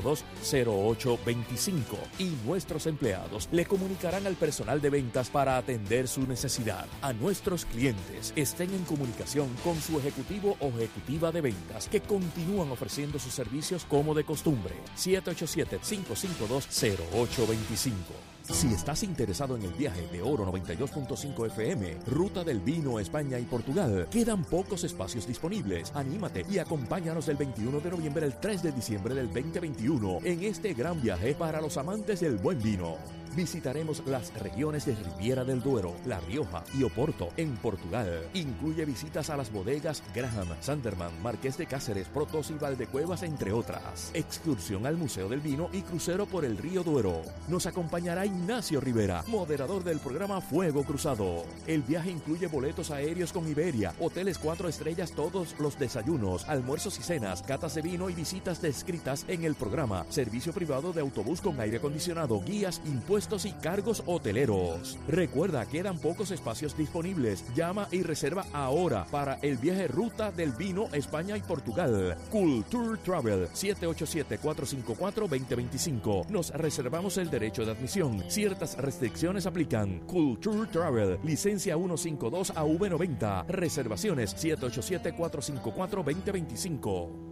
Speaker 8: 0825 y nuestros empleados le comunicarán al personal de ventas para atender su necesidad. A nuestros clientes estén en comunicación con su ejecutivo o ejecutiva de ventas que continúan ofreciendo sus servicios como de costumbre. 787-552-0825. Si estás interesado en el viaje de Oro 92.5 FM, Ruta del Vino España y Portugal, quedan pocos espacios disponibles. Anímate y acompáñanos del 21 de noviembre al 3 de diciembre del 2021 en este gran viaje para los amantes del buen vino visitaremos las regiones de Riviera del Duero, La Rioja y Oporto en Portugal. Incluye visitas a las bodegas Graham, Sanderman, Marqués de Cáceres, Protos y Valdecuevas, entre otras. Excursión al Museo del Vino y crucero por el río Duero. Nos acompañará Ignacio Rivera, moderador del programa Fuego Cruzado. El viaje incluye boletos aéreos con Iberia, hoteles cuatro estrellas, todos los desayunos, almuerzos y cenas, catas de vino y visitas descritas en el programa. Servicio privado de autobús con aire acondicionado, guías, impuestos y cargos hoteleros. Recuerda, quedan pocos espacios disponibles. Llama y reserva ahora para el viaje Ruta del Vino España y Portugal. Culture Travel 787-454-2025. Nos reservamos el derecho de admisión. Ciertas restricciones aplican. Culture Travel, licencia 152 a V90. Reservaciones 787-454-2025.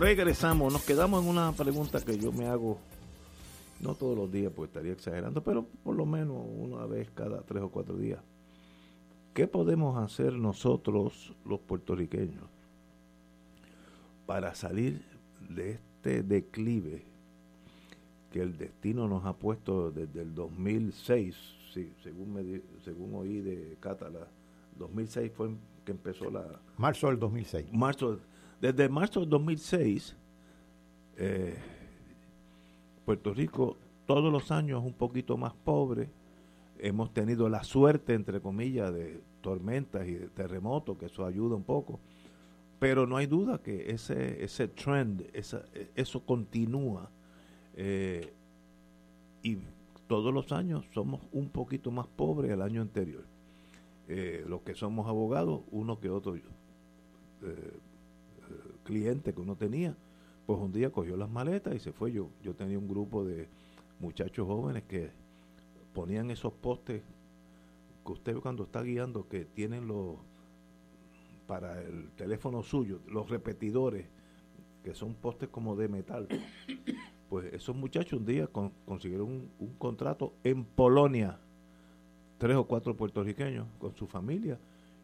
Speaker 1: Regresamos, nos quedamos en una pregunta que yo me hago, no todos los días, pues estaría exagerando, pero por lo menos una vez cada tres o cuatro días. ¿Qué podemos hacer nosotros, los puertorriqueños, para salir de este declive que el destino nos ha puesto desde el 2006, sí, según, me, según oí de Catala, 2006 fue que empezó la...
Speaker 5: Marzo del 2006.
Speaker 1: Marzo, desde marzo del 2006, eh, Puerto Rico todos los años un poquito más pobre, hemos tenido la suerte, entre comillas, de tormentas y de terremotos, que eso ayuda un poco, pero no hay duda que ese, ese trend, esa, eso continúa. Eh, y todos los años somos un poquito más pobres el año anterior. Eh, los que somos abogados, uno que otro cliente que uno tenía, pues un día cogió las maletas y se fue. Yo, yo tenía un grupo de muchachos jóvenes que ponían esos postes que usted cuando está guiando que tienen los para el teléfono suyo, los repetidores, que son postes como de metal. Pues esos muchachos un día consiguieron un, contrato en Polonia, tres o cuatro puertorriqueños con su familia,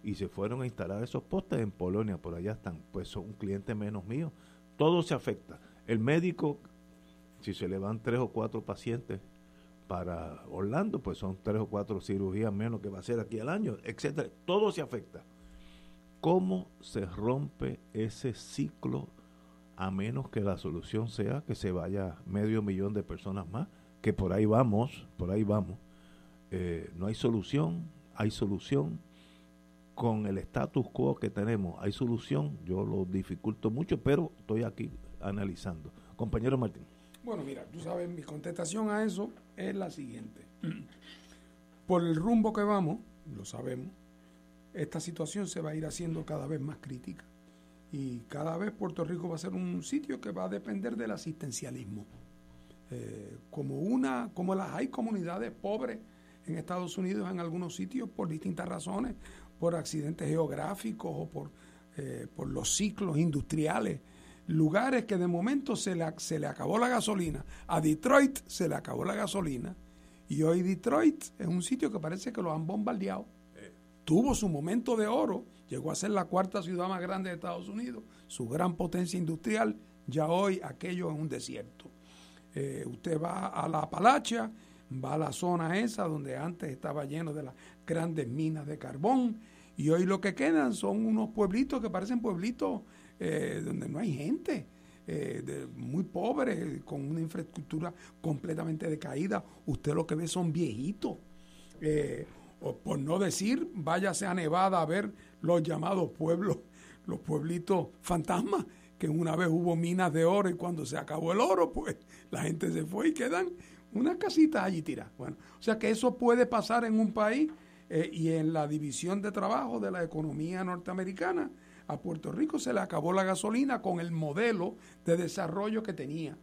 Speaker 1: y se fueron a instalar esos postes en Polonia, por allá están, pues son un cliente menos mío. Todo se afecta. El médico, si se le van tres o cuatro pacientes para Orlando, pues son tres o cuatro cirugías menos que va a ser aquí al año, etcétera. Todo se afecta. ¿Cómo se rompe ese ciclo a menos que la solución sea que se vaya medio millón de personas más? Que por ahí vamos, por ahí vamos. Eh, no hay solución, hay solución con el status quo que tenemos. Hay solución, yo lo dificulto mucho, pero estoy aquí analizando. Compañero Martín.
Speaker 2: Bueno, mira, tú sabes, mi contestación a eso es la siguiente. Por el rumbo que vamos, lo sabemos, esta situación se va a ir haciendo cada vez más crítica. Y cada vez Puerto Rico va a ser un sitio que va a depender del asistencialismo. Eh, como una, como las hay comunidades pobres en Estados Unidos en algunos sitios por distintas razones, por accidentes geográficos o por, eh, por los ciclos industriales. Lugares que de momento se le, se le acabó la gasolina. A Detroit se le acabó la gasolina. Y hoy Detroit es un sitio que parece que lo han bombardeado tuvo su momento de oro, llegó a ser la cuarta ciudad más grande de Estados Unidos, su gran potencia industrial, ya hoy aquello es un desierto. Eh, usted va a la Apalacha, va a la zona esa donde antes estaba lleno de las grandes minas de carbón y hoy lo que quedan son unos pueblitos que parecen pueblitos eh, donde no hay gente. Eh, muy pobres, con una infraestructura completamente decaída. Usted lo que ve son viejitos o por no decir, váyase a Nevada a ver los llamados pueblos, los pueblitos fantasmas, que una vez hubo minas de oro y cuando se acabó el oro, pues la gente se fue y quedan unas casitas allí tiradas. Bueno, o sea que eso puede pasar en un país eh, y en la división de trabajo de la economía norteamericana. A Puerto Rico se le acabó la gasolina con el modelo de desarrollo que tenía.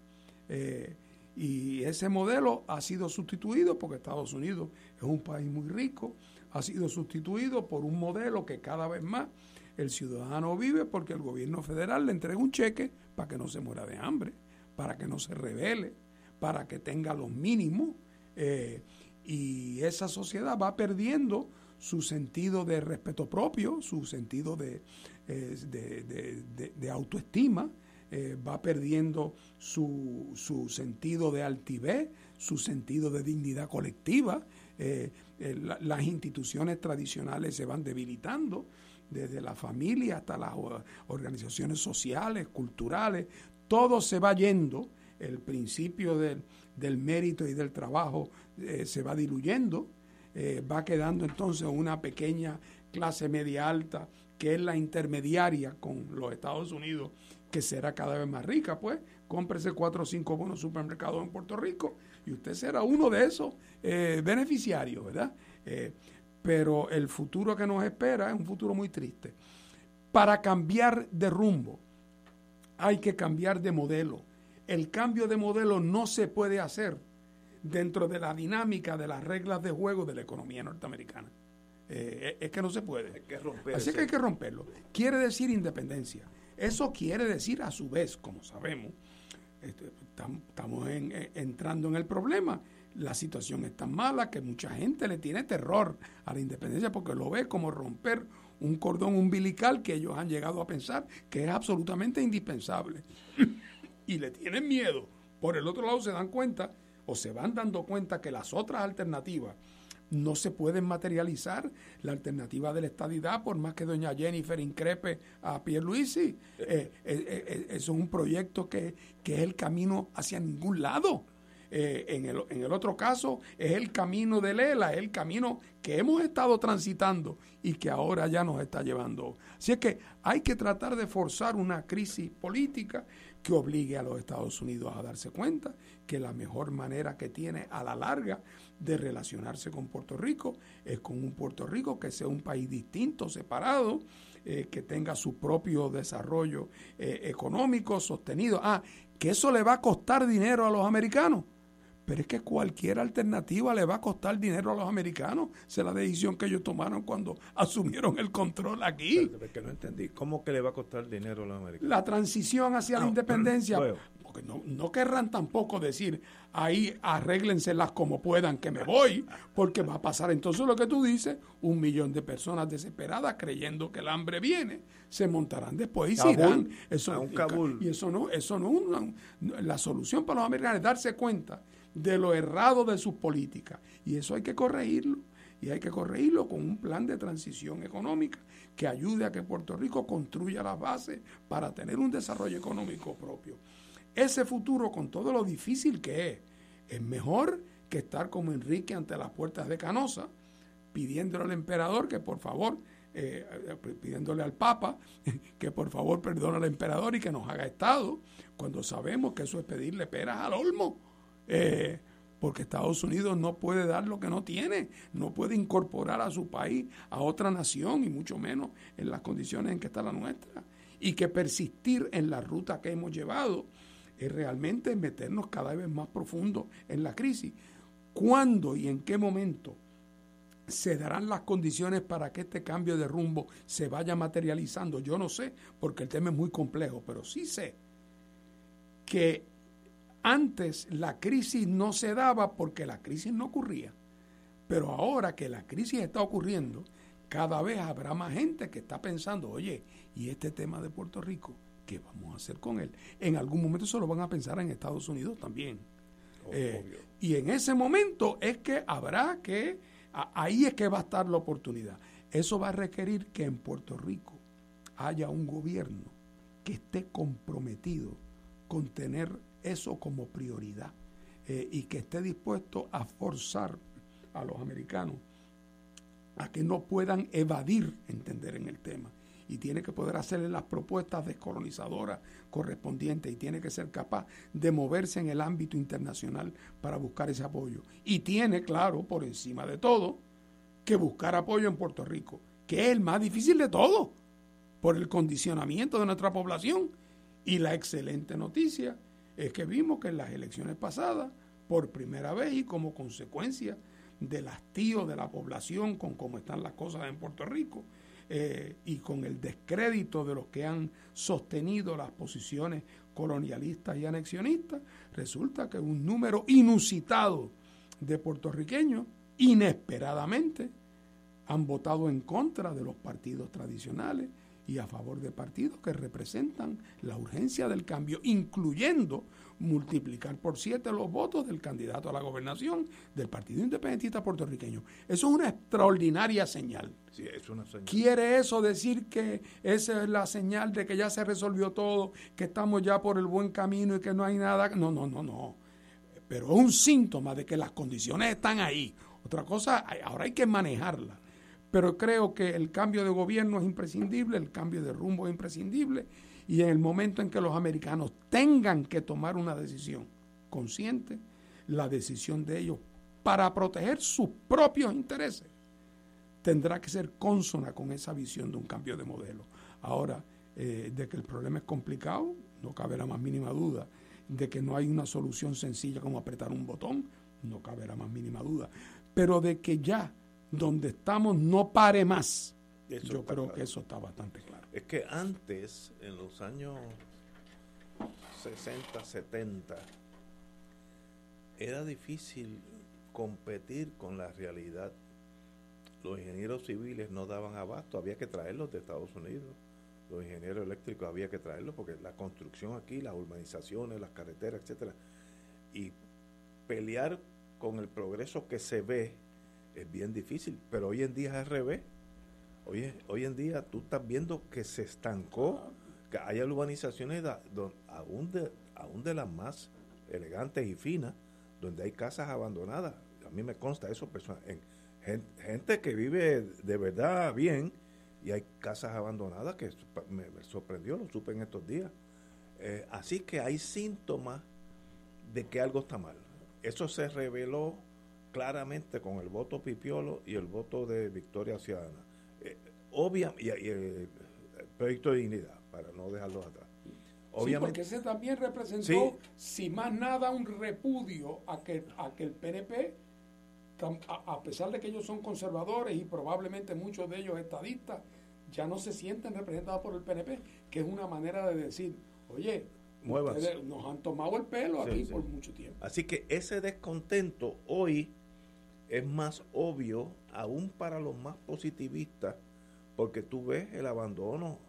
Speaker 2: Eh, y ese modelo ha sido sustituido, porque Estados Unidos es un país muy rico, ha sido sustituido por un modelo que cada vez más el ciudadano vive porque el gobierno federal le entrega un cheque para que no se muera de hambre, para que no se revele, para que tenga los mínimos. Eh, y esa sociedad va perdiendo su sentido de respeto propio, su sentido de, eh, de autoestima, eh, va perdiendo su, su, sentido de altivez, su sentido de dignidad colectiva, eh, las instituciones tradicionales se van debilitando, desde la familia hasta las organizaciones sociales, culturales, todo se va yendo, el principio del mérito y del trabajo se va diluyendo, va quedando entonces una pequeña clase media alta que es la intermediaria con los Estados Unidos que será cada vez más rica, pues cómprese cuatro o cinco buenos supermercados en Puerto Rico y usted será uno de esos eh, beneficiarios, ¿verdad? Eh, pero el futuro que nos espera es un futuro muy triste. Para cambiar de rumbo, hay que cambiar de modelo. El cambio de modelo no se puede hacer dentro de la dinámica de las reglas de juego de la economía norteamericana. Eh, es que no se puede. Así que hay que romperlo. Quiere decir independencia. Eso quiere decir, a su vez, como sabemos, este, estamos entrando en el problema. La situación es tan mala que mucha gente le tiene terror a la independencia porque lo ve como romper un cordón umbilical que ellos han llegado a pensar que es absolutamente indispensable. y le tienen miedo. Por el otro lado se dan cuenta o se van dando cuenta que las otras alternativas no se pueden materializar. La alternativa de la estadidad, por más que doña Jennifer increpe a Pierluisi, eh, eh, eh, es un proyecto que, que, es el camino hacia ningún lado. en, el, en, el, otro caso, es el camino de Lela, es el camino que hemos estado transitando y que ahora ya nos está llevando. Así es que hay que tratar de forzar una crisis política que obligue a los Estados Unidos a darse cuenta que la mejor manera que tiene a la larga de relacionarse con Puerto Rico es con un Puerto Rico que sea un país distinto, separado, eh, que tenga su propio desarrollo eh, económico sostenido. Ah, que eso le va a costar dinero a los americanos. Pero es que cualquier alternativa le va a costar dinero a los americanos. Esa es la decisión que ellos tomaron cuando asumieron el control aquí.
Speaker 1: que no entendí. ¿Cómo que le va a costar dinero a los americanos?
Speaker 2: La transición hacia la independencia no, querrán tampoco decir, ahí arréglenselas como puedan que me voy, porque va a pasar entonces lo que tú dices, un millón de personas desesperadas creyendo que el hambre viene, se montarán después y se irán. Eso, y, eso no, eso no, la solución para los americanos es darse cuenta de lo errado de sus políticas. Y eso hay que corregirlo. Y hay que corregirlo con un plan de transición económica que ayude a que Puerto Rico construya las bases para tener un desarrollo económico propio ese futuro, con todo lo difícil que es, es mejor que estar como Enrique ante las puertas de Canosa, pidiéndole al emperador que por favor, eh, pidiéndole al Papa que por favor perdone al emperador y que nos haga Estado, cuando sabemos que eso es pedirle peras al olmo. Eh, porque Estados Unidos no puede dar lo que no tiene, no puede incorporar a su país a otra nación y mucho menos en las condiciones en que está la nuestra. Y que persistir en la ruta que hemos llevado es realmente meternos cada vez más profundo en la crisis. ¿Cuándo y en qué momento se darán las condiciones para que este cambio de rumbo se vaya materializando? Yo no sé, porque el tema es muy complejo, pero sí sé que antes la crisis no se daba porque la crisis no ocurría. Pero ahora que la crisis está ocurriendo, cada vez habrá más gente que está pensando, oye, ¿y este tema de Puerto Rico? ¿qué vamos a hacer con él? En algún momento se lo van a pensar en Estados Unidos también. Eh, y en ese momento es que habrá que, ahí es que va a estar la oportunidad. Eso va a requerir que en Puerto Rico haya un gobierno que esté comprometido con tener eso como prioridad eh, y que esté dispuesto a forzar a los americanos a que no puedan evadir entender en el tema y tiene que poder hacerle las propuestas descolonizadoras correspondientes y tiene que ser capaz de moverse en el ámbito internacional para buscar ese apoyo. Y tiene, claro, por encima de todo, que buscar apoyo en Puerto Rico, que es el más difícil de todo, por el condicionamiento de nuestra población. Y la excelente noticia es que vimos que en las elecciones pasadas, por primera vez y como consecuencia del hastío de la población con cómo están las cosas en Puerto Rico, eh, y con el descrédito de los que han sostenido las posiciones colonialistas y anexionistas, resulta que un número inusitado de puertorriqueños, inesperadamente, han votado en contra de los partidos tradicionales y a favor de partidos que representan la urgencia del cambio, incluyendo multiplicar por siete los votos del candidato a la gobernación del Partido Independentista puertorriqueño. Eso es una extraordinaria señal. ¿Quiere eso decir que esa es la señal de que ya se resolvió todo, que estamos ya por el buen camino y que no hay nada? No, no, no, no. Pero es un síntoma de que las condiciones están ahí. Otra cosa, ahora hay que manejarla. Pero creo que el cambio de gobierno es imprescindible, el cambio de rumbo es imprescindible y en el momento en que los americanos tengan que tomar una decisión consciente, la decisión de ellos para proteger sus propios intereses tendrá que ser consona con esa visión de un cambio de modelo. Ahora, eh, de que el problema es complicado, no cabe la más mínima duda. De que no hay una solución sencilla como apretar un botón, no cabe la más mínima duda. Pero de que ya donde estamos no pare más, yo creo que eso está bastante claro.
Speaker 1: Es que antes, en los años 60, 70, era difícil competir con la realidad. Los ingenieros civiles no daban abasto, había que traerlos de Estados Unidos. Los ingenieros eléctricos había que traerlos porque la construcción aquí, las urbanizaciones, las carreteras, etcétera. Y pelear con el progreso que se ve es bien difícil, pero hoy en día es revés. Hoy, hoy en día tú estás viendo que se estancó, que hay urbanizaciones aún, de, aún de las más elegantes y finas, donde hay casas abandonadas. A mí me consta eso, en, gente, que vive de verdad bien y hay casas abandonadas que me, sorprendió, lo supe en estos días. Eh, así que hay síntomas de que algo está mal. Eso se reveló claramente con el voto Pipiolo y el voto de Victoria Ciudadana. Eh, obvia, y, el proyecto de dignidad, para no dejarlo atrás.
Speaker 2: Obviamente, sí, porque ese también representó, si más nada, un repudio a que, a que el PNP, a, pesar de que ellos son conservadores y probablemente muchos de ellos estadistas, ya no se sienten representados por el PNP, que es una manera de decir, oye, nos han tomado el pelo aquí por mucho tiempo.
Speaker 1: Así que ese descontento hoy es más obvio aún para los más positivistas, porque tú ves el abandono.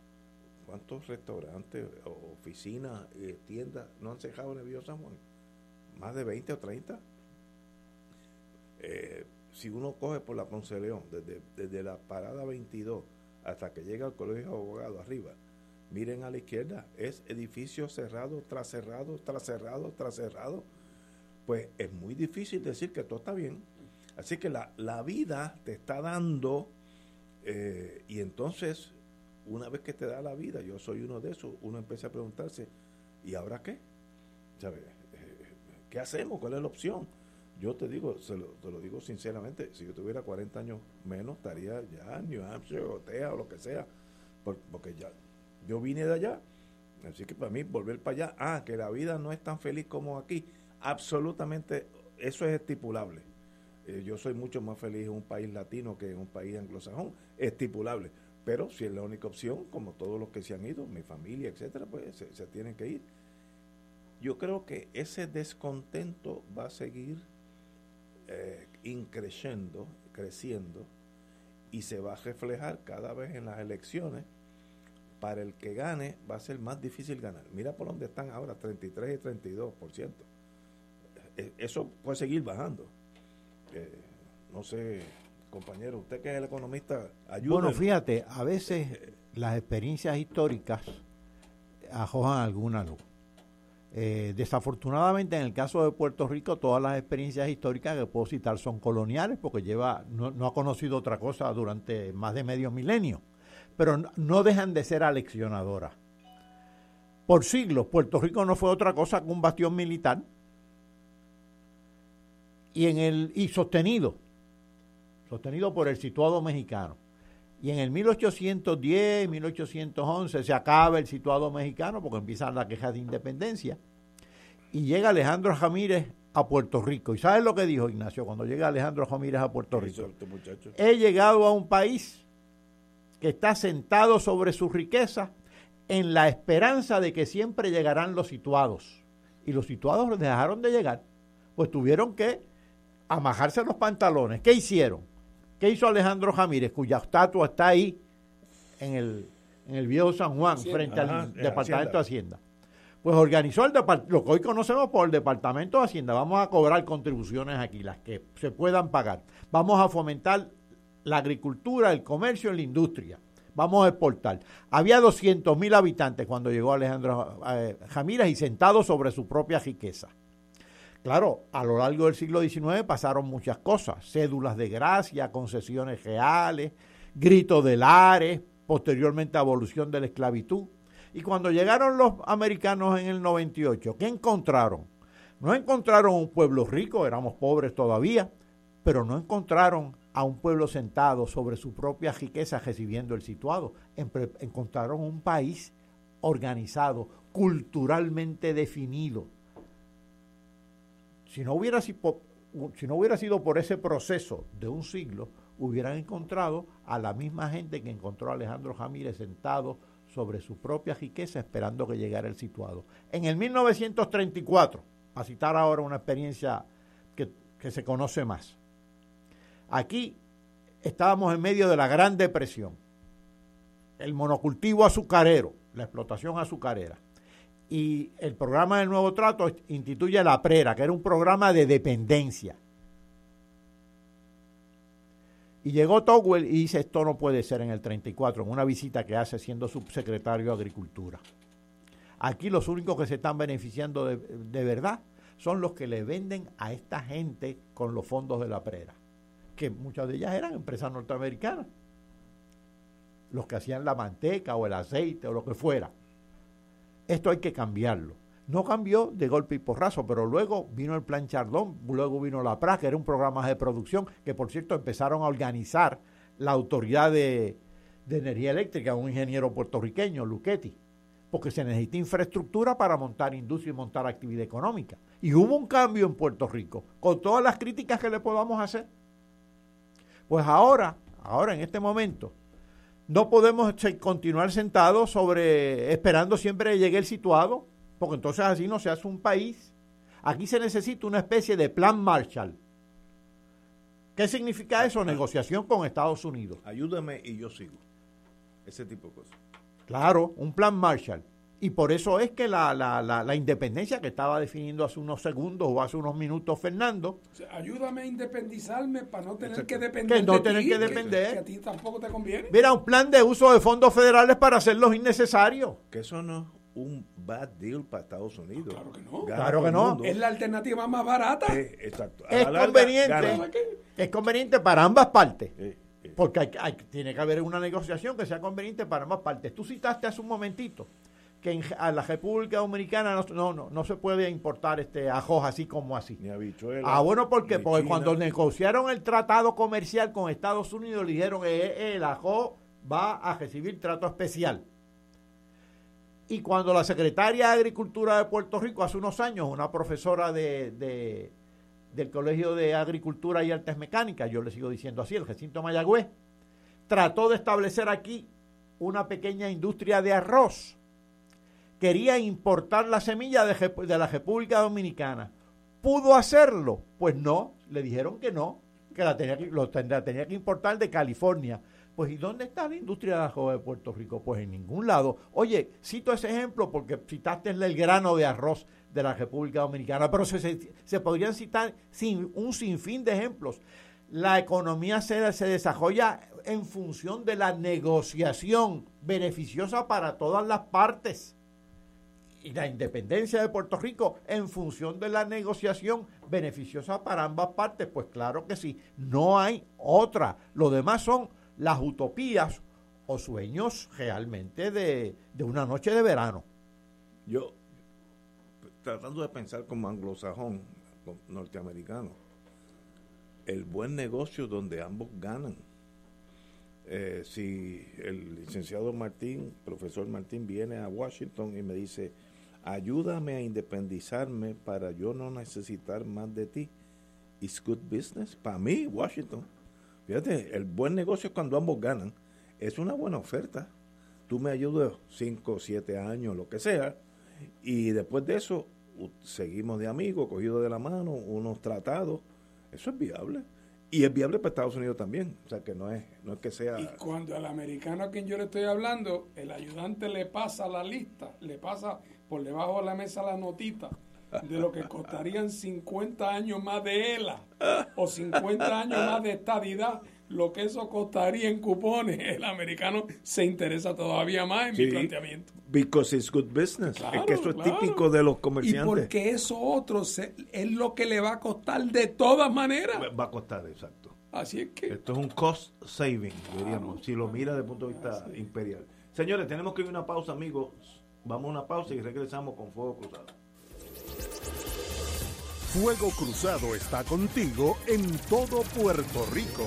Speaker 1: ¿Cuántos restaurantes, oficinas, tiendas no han cejado en San Juan? ¿Más de 20 o 30? Eh, si uno coge por la Ponce León, desde, desde la parada 22 hasta que llega al Colegio de Abogados arriba, miren a la izquierda, es edificio cerrado, tras cerrado, tras cerrado, tras cerrado. Pues es muy difícil decir que todo está bien Así que la, la vida te está dando, eh, y entonces, una vez que te da la vida, yo soy uno de esos, uno empieza a preguntarse, ¿y ahora qué? ¿Sabe? Eh, ¿Qué hacemos? ¿Cuál es la opción? Yo te digo, se lo, te lo digo sinceramente, si yo tuviera 40 años menos, estaría ya en New Hampshire o Texas o lo que sea, porque ya yo vine de allá. Así que para mí volver para allá, ah, que la vida no es tan feliz como aquí, absolutamente, eso es estipulable eh, yo soy mucho más feliz en un país latino que en un país anglosajón, estipulable. Pero si es la única opción, como todos los que se han ido, mi familia, etcétera, pues se, tienen que ir. Yo creo que ese descontento va a seguir eh, increciendo, creciendo, y se va a reflejar cada vez en las elecciones. Para el que gane va a ser más difícil ganar. Mira por dónde están ahora, 33 y 32%. Eh, eso puede seguir bajando no sé, compañero, usted que es el economista, ayuda.
Speaker 5: Bueno, fíjate, a veces las experiencias históricas arrojan alguna luz. Eh, desafortunadamente, en el caso de Puerto Rico, todas las experiencias históricas que puedo citar son coloniales, porque lleva no, no ha conocido otra cosa durante más de medio milenio, pero no dejan de ser aleccionadoras. Por siglos, Puerto Rico no fue otra cosa que un bastión militar y en el y sostenido sostenido por el situado mexicano. Y en el 1810 1811 se acaba el situado mexicano porque empiezan las quejas de independencia. Y llega Alejandro Ramírez a Puerto Rico. Y sabes lo que dijo Ignacio cuando llega Alejandro Ramírez a Puerto Rico he llegado a un país que está sentado sobre su riqueza en la esperanza de que siempre llegarán los situados. Y los situados dejaron de llegar pues tuvieron que amajarse los pantalones. ¿Qué hicieron? ¿Qué hizo Alejandro Jamírez, cuya estatua está ahí en el, en el viejo San Juan, frente al Departamento de Hacienda? Pues organizó el lo que hoy conocemos por el Departamento de Hacienda. Vamos a cobrar contribuciones aquí, las que se puedan pagar. Vamos a fomentar la agricultura, el comercio y la industria. Vamos a exportar. Había 200 mil habitantes cuando llegó Alejandro eh, Jamírez y sentado sobre su propia riqueza. Claro, a lo largo del siglo XIX pasaron muchas cosas, cédulas de gracia, concesiones reales, gritos de lares, posteriormente abolición de la esclavitud. Y cuando llegaron los americanos en el 98, ¿qué encontraron? No encontraron un pueblo rico, éramos pobres todavía, pero no encontraron a un pueblo sentado sobre su propia riqueza recibiendo el situado. encontraron un país organizado, culturalmente definido. Si no hubiera, sido por ese proceso de un siglo, hubieran encontrado a la misma gente que encontró a Alejandro Jamírez sentado sobre su propia riqueza esperando que llegara el situado. En el 1934, a citar ahora una experiencia que se conoce más, aquí estábamos en medio de la Gran Depresión, el monocultivo azucarero, la explotación azucarera. Y el programa del Nuevo Trato instituye la PRERA, que era un programa de dependencia. Y llegó Togwell y dice, esto no puede ser en el 34, en una visita que hace siendo subsecretario de Agricultura. Aquí los únicos que se están beneficiando de, de verdad son los que le venden a esta gente con los fondos de la prera, que muchas de ellas eran empresas norteamericanas, los que hacían la manteca o el aceite o lo que fuera. Esto hay que cambiarlo. No cambió de golpe y porrazo, pero luego vino el Plan Chardón, luego vino la PRA, que era un programa de producción que, por cierto, empezaron a organizar la Autoridad de, Energía Eléctrica, un ingeniero puertorriqueño, Luchetti, porque se necesita infraestructura para montar industria y montar actividad económica. Y hubo un cambio en Puerto Rico, con todas las críticas que le podamos hacer. Pues ahora, ahora en este momento, no podemos continuar sentados sobre esperando siempre que llegue el situado porque entonces así no se hace un país. Aquí se necesita una especie de plan Marshall. ¿Qué significa eso? Negociación con Estados Unidos.
Speaker 1: Ayúdame y yo sigo. Ese tipo de cosas.
Speaker 5: Claro, un plan Marshall. Y por eso es que la, la, la, independencia que estaba definiendo hace unos segundos o hace unos minutos Fernando.
Speaker 2: ayúdame a independizarme para no tener que depender.
Speaker 5: Que no tener que depender.
Speaker 2: Que, a ti tampoco te conviene.
Speaker 5: Mira, un plan de uso de fondos federales para hacerlos innecesarios.
Speaker 1: Que eso no un bad deal para Estados Unidos.
Speaker 2: Claro que no.
Speaker 5: claro que no.
Speaker 2: Es la alternativa más barata.
Speaker 1: Eh, exacto.
Speaker 5: Es conveniente. es conveniente para ambas partes. Eh, eh. Porque hay, tiene que haber una negociación que sea conveniente para ambas partes. Tú citaste hace un momentito que en, a la República Dominicana no, no, no, se puede importar este ajos así como así.
Speaker 1: Ni
Speaker 5: Ah, bueno, ¿por qué? Porque cuando negociaron el tratado comercial con Estados Unidos, le dijeron que el ajo va a recibir trato especial. Y cuando la secretaria de Agricultura de Puerto Rico, hace unos años, una profesora de, del Colegio de Agricultura y Artes Mecánicas, yo le sigo diciendo así, el recinto Mayagüez, trató de establecer aquí una pequeña industria de arroz. Quería importar la semilla de, la República Dominicana. ¿Pudo hacerlo? Pues no, le dijeron que no, que la tenía, que importar de California. Pues ¿y dónde está la industria de arroz de Puerto Rico? Pues en ningún lado. Oye, cito ese ejemplo porque citaste el grano de arroz de la República Dominicana, pero se, podrían citar sin, un sinfín de ejemplos. La economía se, se desarrolla en función de la negociación beneficiosa para todas las partes y la independencia de Puerto Rico en función de la negociación beneficiosa para ambas partes, pues claro que sí, no hay otra. Lo demás son las utopías o sueños realmente de, una noche de verano.
Speaker 1: Yo, tratando de pensar como anglosajón, norteamericano, el buen negocio donde ambos ganan. Eh, si el licenciado Martín, profesor Martín, viene a Washington y me dice, ayúdame a independizarme para yo no necesitar más de ti, it's good business. Para mí, Washington Fíjate, el buen negocio es cuando ambos ganan. Es una buena oferta. Tú me ayudas 5, 7 años, lo que sea, y después de eso seguimos de amigos, cogidos de la mano, unos tratados. Eso es viable. Y es viable para Estados Unidos también. O sea, que no es, no es que sea...
Speaker 2: Y cuando al americano a quien yo le estoy hablando, el ayudante le pasa la lista, le pasa por debajo de la mesa la notita de lo que costarían 50 años más de ELA o 50 años más de estadidad, lo que eso costaría en cupones, el americano se interesa todavía más en mi planteamiento.
Speaker 1: Because it's good business. es que eso es típico de los comerciantes.
Speaker 2: Y porque eso otro es lo que le va a costar de todas maneras.
Speaker 1: Va a costar, exacto.
Speaker 2: Así es que.
Speaker 1: Esto es un cost saving, diríamos, si lo mira desde el punto de vista imperial. Señores, tenemos que ir a una pausa, amigos. Vamos a una pausa y regresamos con Fuego Cruzado.
Speaker 6: Fuego Cruzado está contigo en todo Puerto Rico.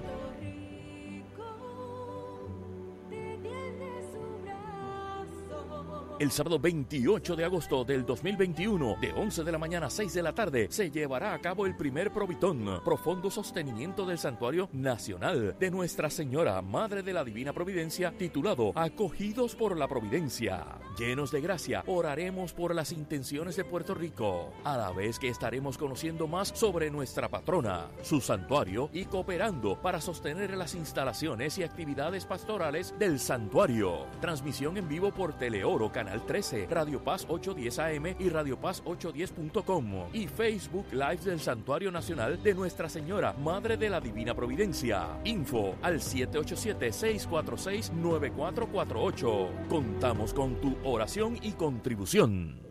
Speaker 8: El sábado 28 de agosto del 2021, de 11 de la mañana a 6 de la tarde, se llevará a cabo el primer Provitón, profundo sostenimiento del Santuario Nacional de Nuestra Señora, Madre de la Divina Providencia, titulado Acogidos por la Providencia. Llenos de gracia, oraremos por las intenciones de Puerto Rico, a la vez que estaremos conociendo más sobre nuestra patrona, su santuario y cooperando para sostener las instalaciones y actividades pastorales del santuario. Transmisión en vivo por Teleoro Canal 13, Radio Paz 810 AM y Radio Paz 810.com y Facebook Live del Santuario Nacional de Nuestra Señora, Madre de la Divina Providencia. Info al 787-646-9448. Contamos con tu oración y contribución.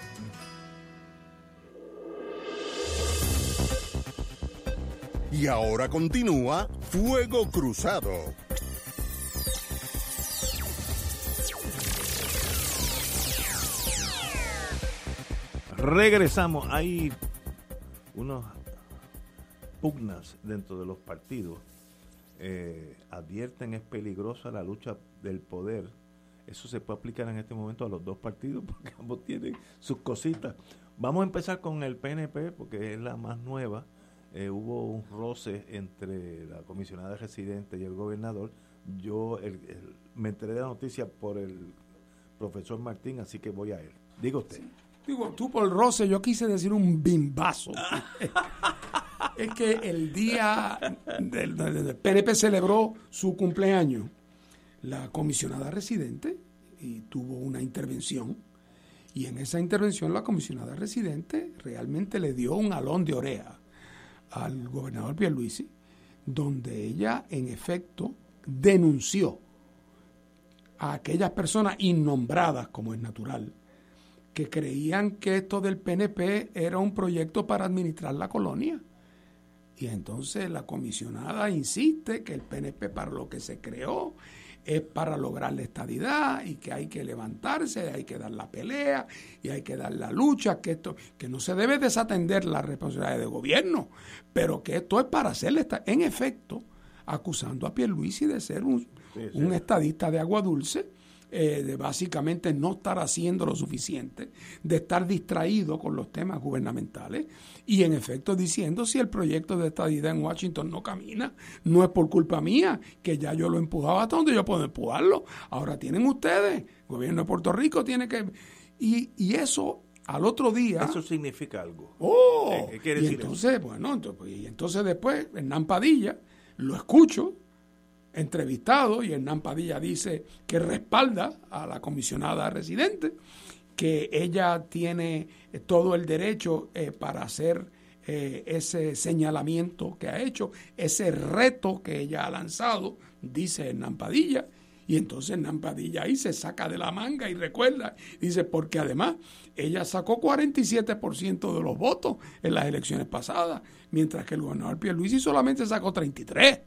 Speaker 6: Y ahora continúa Fuego Cruzado.
Speaker 1: Regresamos. Hay unos pugnas dentro de los partidos. Eh, advierten es peligrosa la lucha del poder. Eso se puede aplicar en este momento a los dos partidos porque ambos tienen sus cositas. Vamos a empezar con el PNP porque es la más nueva eh, hubo un roce entre la comisionada residente y el gobernador. Yo me enteré de la noticia por el profesor Martín, así que voy a él. Diga usted.
Speaker 2: Digo, tú por el roce, yo quise decir un bimbazo. es que el día del, del PNP celebró su cumpleaños, la comisionada residente, y tuvo una intervención. Y en esa intervención la comisionada residente realmente le dio un alón de oreja al gobernador Pierluisi, donde ella en efecto denunció a aquellas personas innombradas, como es natural, que creían que esto del PNP era un proyecto para administrar la colonia. Y entonces la comisionada insiste que el PNP para lo que se creó es para lograr la estadidad y que hay que levantarse, hay que dar la pelea y hay que dar la lucha, que esto, que no se debe desatender la responsabilidad de gobierno, pero que esto es para hacerle, en efecto, acusando a Pierluisi de ser un, un estadista de agua dulce eh, de básicamente no estar haciendo lo suficiente, de estar distraído con los temas gubernamentales y en efecto diciendo si el proyecto de estadidad en Washington no camina, no es por culpa mía, que ya yo lo empujaba hasta donde yo puedo empujarlo. Ahora tienen ustedes, el gobierno de Puerto Rico tiene que... Y, y eso al otro día.
Speaker 1: Eso significa algo.
Speaker 2: ¡Oh! ¿Qué, quiere y entonces, bueno, entonces, y entonces después, Hernán Padilla, lo escucho, entrevistado y Hernán Padilla dice que respalda a la comisionada residente que ella tiene todo el derecho eh, para hacer eh, ese señalamiento que ha hecho, ese reto que ella ha lanzado, dice Hernán Padilla, y entonces Nampadilla ahí se saca de la manga y recuerda, dice, porque además ella sacó 47% de los votos en las elecciones pasadas, mientras que el gobernador Pierluisi solamente sacó 33.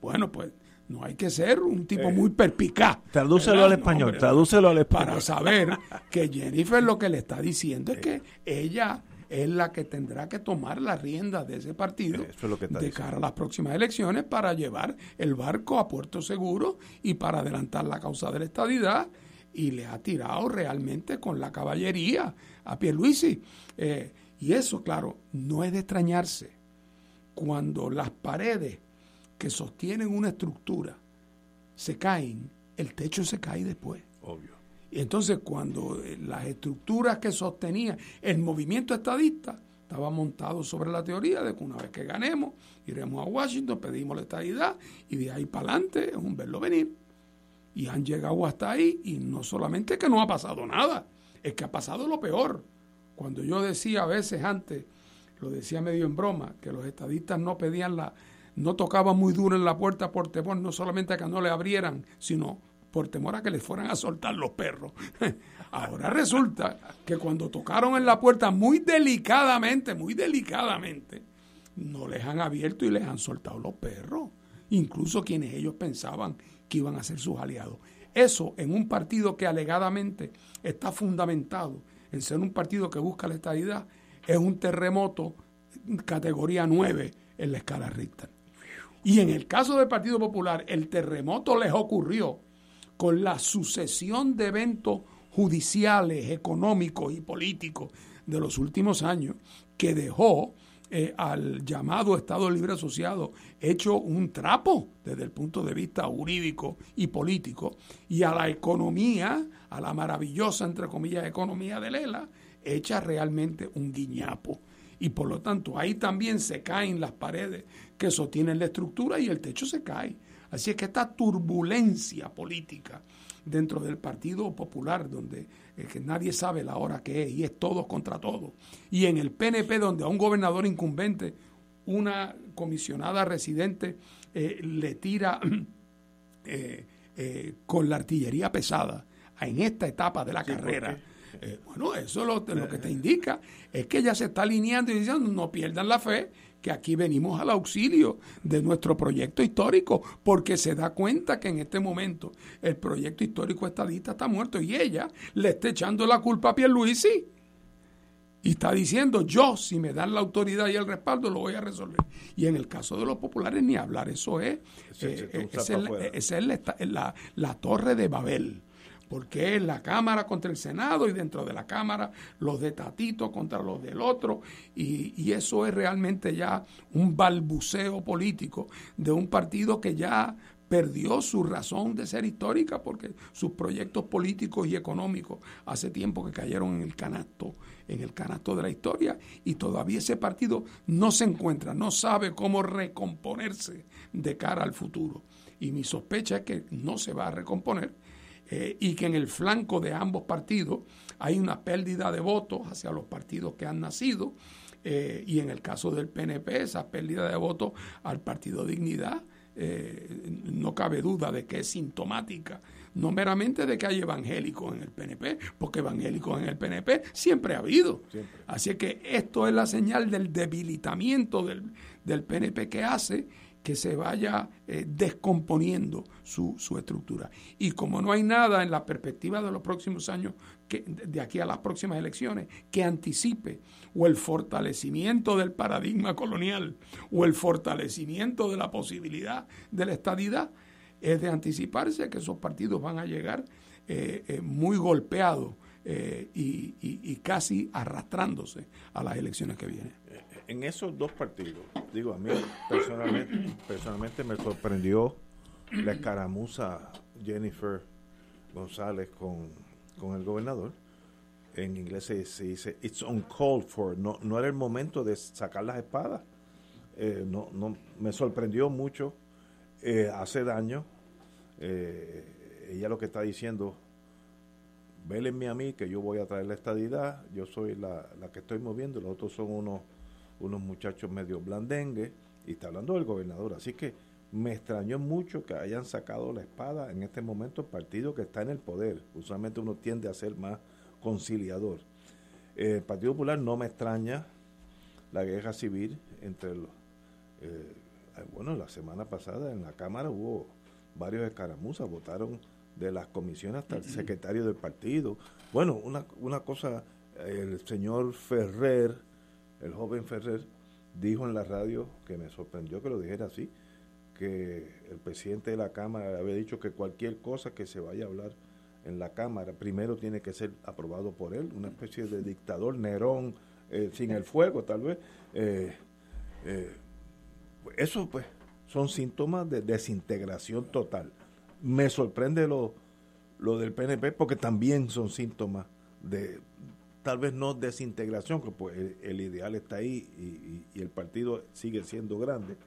Speaker 2: Bueno, pues no hay que ser un tipo
Speaker 1: Eh,
Speaker 2: muy perpicaz.
Speaker 1: tradúcelo
Speaker 2: ¿verdad?
Speaker 1: al español, tradúcelo al español.
Speaker 2: Para saber que Jennifer lo que le está diciendo es que ella es la que tendrá que tomar la rienda de ese partido
Speaker 1: Eso es lo que está
Speaker 2: de
Speaker 1: diciendo.
Speaker 2: cara a las próximas elecciones para llevar el barco a puerto seguro y para adelantar la causa de la estadidad y le ha tirado realmente con la caballería a Pierluisi. Eh, y eso, claro, no es de extrañarse cuando las paredes que sostienen una estructura se caen, el techo se cae después.
Speaker 1: Obvio.
Speaker 2: Y entonces cuando eh, las estructuras que sostenían el movimiento estadista estaba montado sobre la teoría de que una vez que ganemos, iremos a Washington, pedimos la estadidad y de ahí para adelante es un verlo venir. Y han llegado hasta ahí y no solamente que no ha pasado nada, es que ha pasado lo peor. Cuando yo decía a veces antes, lo decía medio en broma, que los estadistas no pedían la, no tocaban muy duro en la puerta por temor, no solamente a que no le abrieran, sino por temor a que les fueran a soltar los perros. Ahora resulta que cuando tocaron en la puerta muy delicadamente, muy delicadamente, no les han abierto y les han soltado los perros, incluso quienes ellos pensaban que iban a ser sus aliados. Eso en un partido que alegadamente está fundamentado en ser un partido que busca la estabilidad, es un terremoto categoría 9 en la escala Richter. Y en el caso del Partido Popular, el terremoto les ocurrió con la sucesión de eventos judiciales, económicos y políticos de los últimos años que dejó eh, al llamado Estado Libre Asociado hecho un trapo desde el punto de vista jurídico y político y a la economía, a la maravillosa, entre comillas, economía de Lela, hecha realmente un guiñapo. Y por lo tanto ahí también se caen las paredes que sostienen la estructura y el techo se cae. Así es que esta turbulencia política dentro del Partido Popular, donde eh, que nadie sabe la hora que es y es todos contra todos, y en el PNP, donde a un gobernador incumbente, una comisionada residente eh, le tira eh, eh, con la artillería pesada en esta etapa de la
Speaker 1: Sí, ¿por
Speaker 2: carrera. Eh, bueno, eso lo, lo que te indica es que ella se está alineando y diciendo no pierdan la fe que aquí venimos al auxilio de nuestro proyecto histórico, porque se da cuenta que en este momento el proyecto histórico estadista está muerto y ella le está echando la culpa a Pierluisi y está diciendo yo si me dan la autoridad y el respaldo lo voy a resolver. Y en el caso de los populares ni hablar, eso es, eh, eh, esa es la-
Speaker 1: afuera.
Speaker 2: esa es la, esta- la- la torre de Babel porque es la Cámara contra el Senado y dentro de la Cámara los de Tatito contra los del otro, y, y eso es realmente ya un balbuceo político de un partido que ya perdió su razón de ser histórica porque sus proyectos políticos y económicos hace tiempo que cayeron en el canasto, en el canasto de la historia y todavía ese partido no se encuentra, no sabe cómo recomponerse de cara al futuro. Y mi sospecha es que no se va a recomponer eh, y que en el flanco de ambos partidos hay una pérdida de votos hacia los partidos que han nacido eh, y en el caso del PNP esa pérdida de votos al Partido Dignidad eh, no cabe duda de que es sintomática no meramente de que hay evangélicos en el PNP, porque evangélicos en el PNP siempre ha habido. Así que esto es la señal del debilitamiento del, del PNP que hace que se vaya eh, descomponiendo su, su estructura. Y como no hay nada en la perspectiva de los próximos años, que, de aquí a las próximas elecciones, que anticipe o el fortalecimiento del paradigma colonial o el fortalecimiento de la posibilidad de la estadidad, es de anticiparse que esos partidos van a llegar eh, eh, muy golpeados y casi arrastrándose a las elecciones que vienen.
Speaker 1: En esos dos partidos, digo, a mí personalmente, personalmente me sorprendió la escaramuza Jennifer González con, con el gobernador. En inglés se, se dice, it's uncalled for, no, no era el momento de sacar las espadas. Eh, no, no, me sorprendió mucho, eh, hace daño. Eh, ella lo que está diciendo, vélenme a mí que yo voy a traer la estadidad, yo soy la, la que estoy moviendo, los otros son unos, unos muchachos medio blandengue, y está hablando del gobernador. Así que me extrañó mucho que hayan sacado la espada en este momento el partido que está en el poder. Usualmente uno tiende a ser más conciliador. el Partido Popular no me extraña la guerra civil entre los... Eh, bueno, la semana pasada en la Cámara hubo varios escaramuzas, votaron de las comisiones hasta el secretario del partido. Bueno, una, una cosa, el señor Ferrer, el joven Ferrer, dijo en la radio, que me sorprendió que lo dijera así, que el presidente de la Cámara había dicho que cualquier cosa que se vaya a hablar en la Cámara primero tiene que ser aprobado por él, una especie de dictador, Nerón, eh, sin el fuego tal vez. Eh, eh, eso pues son síntomas de desintegración total. Me sorprende lo, lo del PNP porque también son síntomas de tal vez no desintegración, que pues el, ideal está ahí y, el partido sigue siendo grande,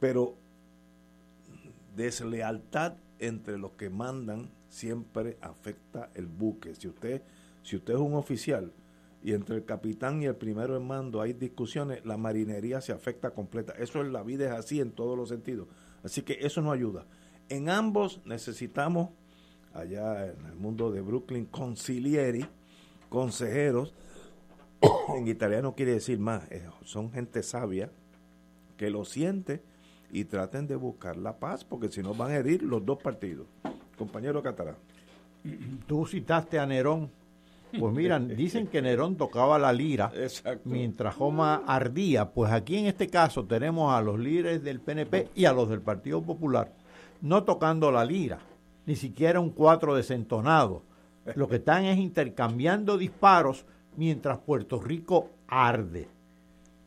Speaker 1: pero deslealtad entre los que mandan siempre afecta el buque. Si usted, si usted es un oficial y entre el capitán y el primero en mando hay discusiones, la marinería se afecta completa. Eso es la vida es así en todos los sentidos. Así que eso no ayuda. En ambos necesitamos, allá en el mundo de Brooklyn, concilieri, consejeros, en italiano quiere decir más, eh, son gente sabia que lo siente y traten de buscar la paz, porque si no van a herir los dos partidos. Compañero Catarán.
Speaker 5: Tú citaste a Nerón. Pues miran, dicen que Nerón tocaba la lira mientras Roma ardía. Pues aquí en este caso tenemos a los líderes del PNP y a los del Partido Popular no tocando la lira, ni siquiera un cuatro desentonado, lo que están es intercambiando disparos mientras Puerto Rico arde.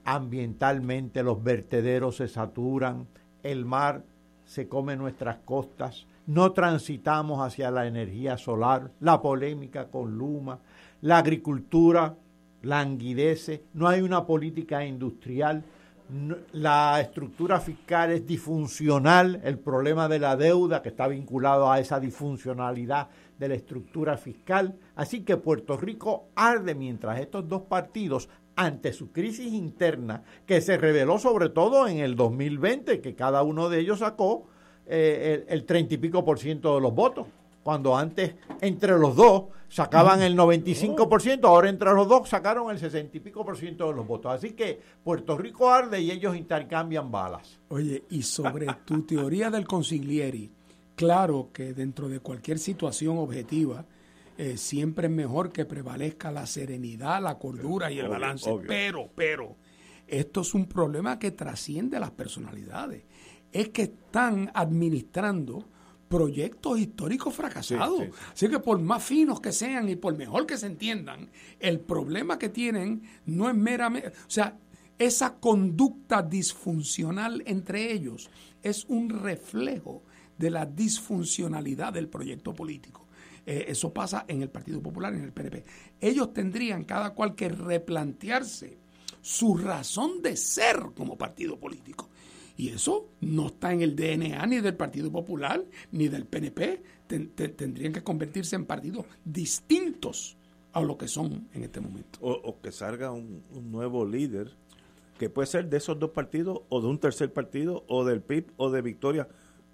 Speaker 5: Ambientalmente los vertederos se saturan, el mar se come nuestras costas, no transitamos hacia la energía solar, la polémica con Luma, la agricultura languidece, no hay una política industrial, la estructura fiscal es disfuncional, el problema de la deuda que está vinculado a esa disfuncionalidad de la estructura fiscal. Así que Puerto Rico arde mientras estos dos partidos, ante su crisis interna, que se reveló sobre todo en el 2020, que cada uno de ellos sacó eh, el treinta y pico por ciento de los votos, cuando antes entre los dos sacaban el 95%, ahora entre los dos sacaron el 60 y pico por ciento de los votos. Así que Puerto Rico arde y ellos intercambian balas.
Speaker 2: Oye, y sobre tu teoría del consiglieri, claro que dentro de cualquier situación objetiva, eh, siempre es mejor que prevalezca la serenidad, la cordura y el balance. Pero, pero, esto es un problema que trasciende las personalidades. Es que están administrando proyectos históricos fracasados. Así que por más finos que sean y por mejor que se entiendan, el problema que tienen no es meramente, o sea, esa conducta disfuncional entre ellos es un reflejo de la disfuncionalidad del proyecto político. Eh, eso pasa en el Partido Popular, en el PNP. Ellos tendrían cada cual que replantearse su razón de ser como partido político. Y eso no está en el DNA ni del Partido Popular ni del PNP. tendrían que convertirse en partidos distintos a lo que son en este momento.
Speaker 1: O, que salga un, nuevo líder, que puede ser de esos dos partidos o de un tercer partido o del PIB o de Victoria.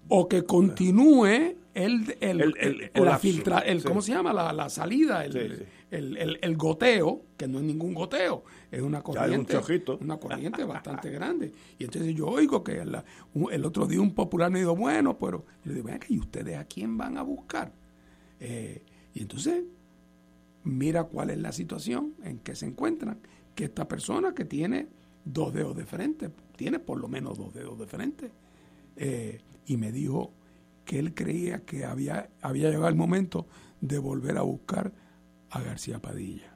Speaker 2: O que continúe el, el, la filtra, el ¿cómo se llama? La, salida, el, el, goteo, que no es ningún goteo, es una corriente, una corriente bastante grande. Y entonces yo oigo que el otro día un popular me dijo, bueno, pero yo le digo, ¿y ustedes a quién van a buscar? Eh, y entonces mira cuál es la situación en que se encuentran, que esta persona que tiene dos dedos de frente, tiene por lo menos dos dedos de frente, eh, y me dijo que él creía que había, había llegado el momento de volver a buscar a García Padilla.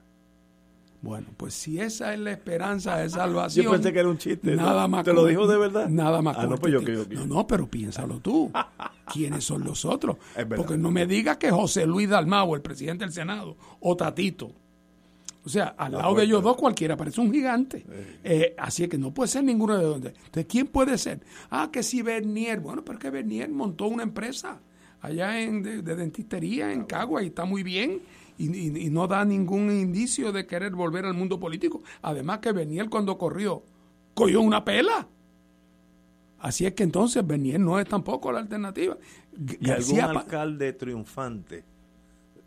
Speaker 2: Bueno, pues si esa es la esperanza de salvación.
Speaker 1: Yo pensé que era un chiste.
Speaker 2: Nada más
Speaker 1: ¿Te lo dijo de verdad?
Speaker 2: Nada más.
Speaker 1: Ah, no, pues yo,
Speaker 2: no, no, pero piénsalo tú. ¿Quiénes son los otros? Porque no me digas que José Luis Dalmau, el presidente del Senado, o Tatito. O sea, al lado de ellos dos cualquiera parece un gigante. Eh, así que no puede ser ninguno de donde. Entonces, ¿quién puede ser? Ah, que si Bernier. Bueno, pero que Bernier montó una empresa allá en, de, dentistería en Cagua y está muy bien y, no da ningún indicio de querer volver al mundo político. Además que Beniel cuando corrió, cogió una pela. Así es que entonces Beniel no es tampoco la alternativa.
Speaker 1: ¿Y algún alcalde triunfante?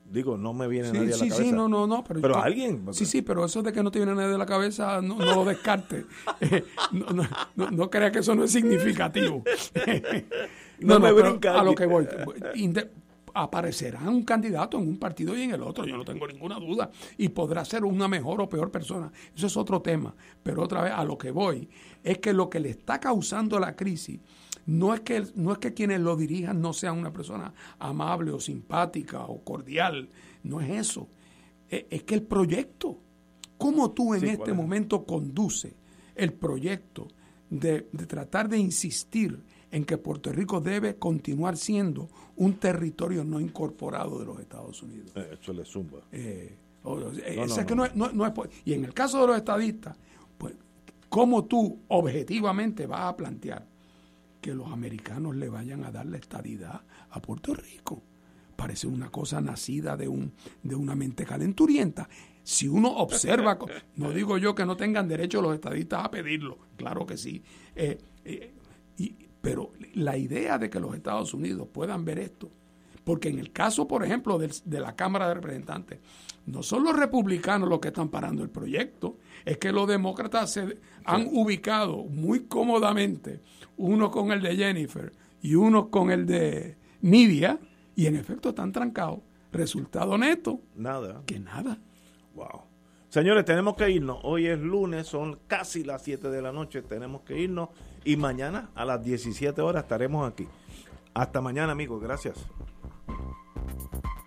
Speaker 1: Digo, no me viene nadie a la cabeza.
Speaker 2: Sí, no, no, no.
Speaker 1: Pero, alguien.
Speaker 2: Sí, sí, pero eso de que no te viene nadie a la cabeza, no, lo descarte. Eh, no, no, no, creas que eso no es significativo. no, me a lo que voy aparecerá un candidato en un partido y en el otro, yo no tengo ninguna duda, y podrá ser una mejor o peor persona. Eso es otro tema, pero otra vez a lo que voy es que lo que le está causando la crisis no es que, no es que quienes lo dirijan no sean una persona amable o simpática o cordial, no es eso, es, que el proyecto, cómo tú en este momento conduces el proyecto de, de tratar de insistir en que Puerto Rico debe continuar siendo un territorio no incorporado de los Estados Unidos.
Speaker 1: Eh, eso le zumba.
Speaker 2: Eh, y en el caso de los estadistas, pues, ¿cómo tú objetivamente vas a plantear que los americanos le vayan a dar la estadidad a Puerto Rico? Parece una cosa nacida de, un, de una mente calenturienta. Si uno observa, no digo yo que no tengan derecho los estadistas a pedirlo, claro que sí. Eh, y, pero la idea de que los Estados Unidos puedan ver esto, porque en el caso, por ejemplo, de, la Cámara de Representantes, no son los republicanos los que están parando el proyecto, es que los demócratas se han ubicado muy cómodamente, uno con el de Jennifer y uno con el de Nidia, y en efecto están trancados. Resultado neto.
Speaker 1: Nada.
Speaker 2: Que nada.
Speaker 1: Wow. Señores, tenemos que irnos. Hoy es lunes, son casi las 7 de la noche, tenemos que irnos. Y mañana a las 17 horas estaremos aquí. Hasta mañana, amigos. Gracias.
Speaker 6: あっ。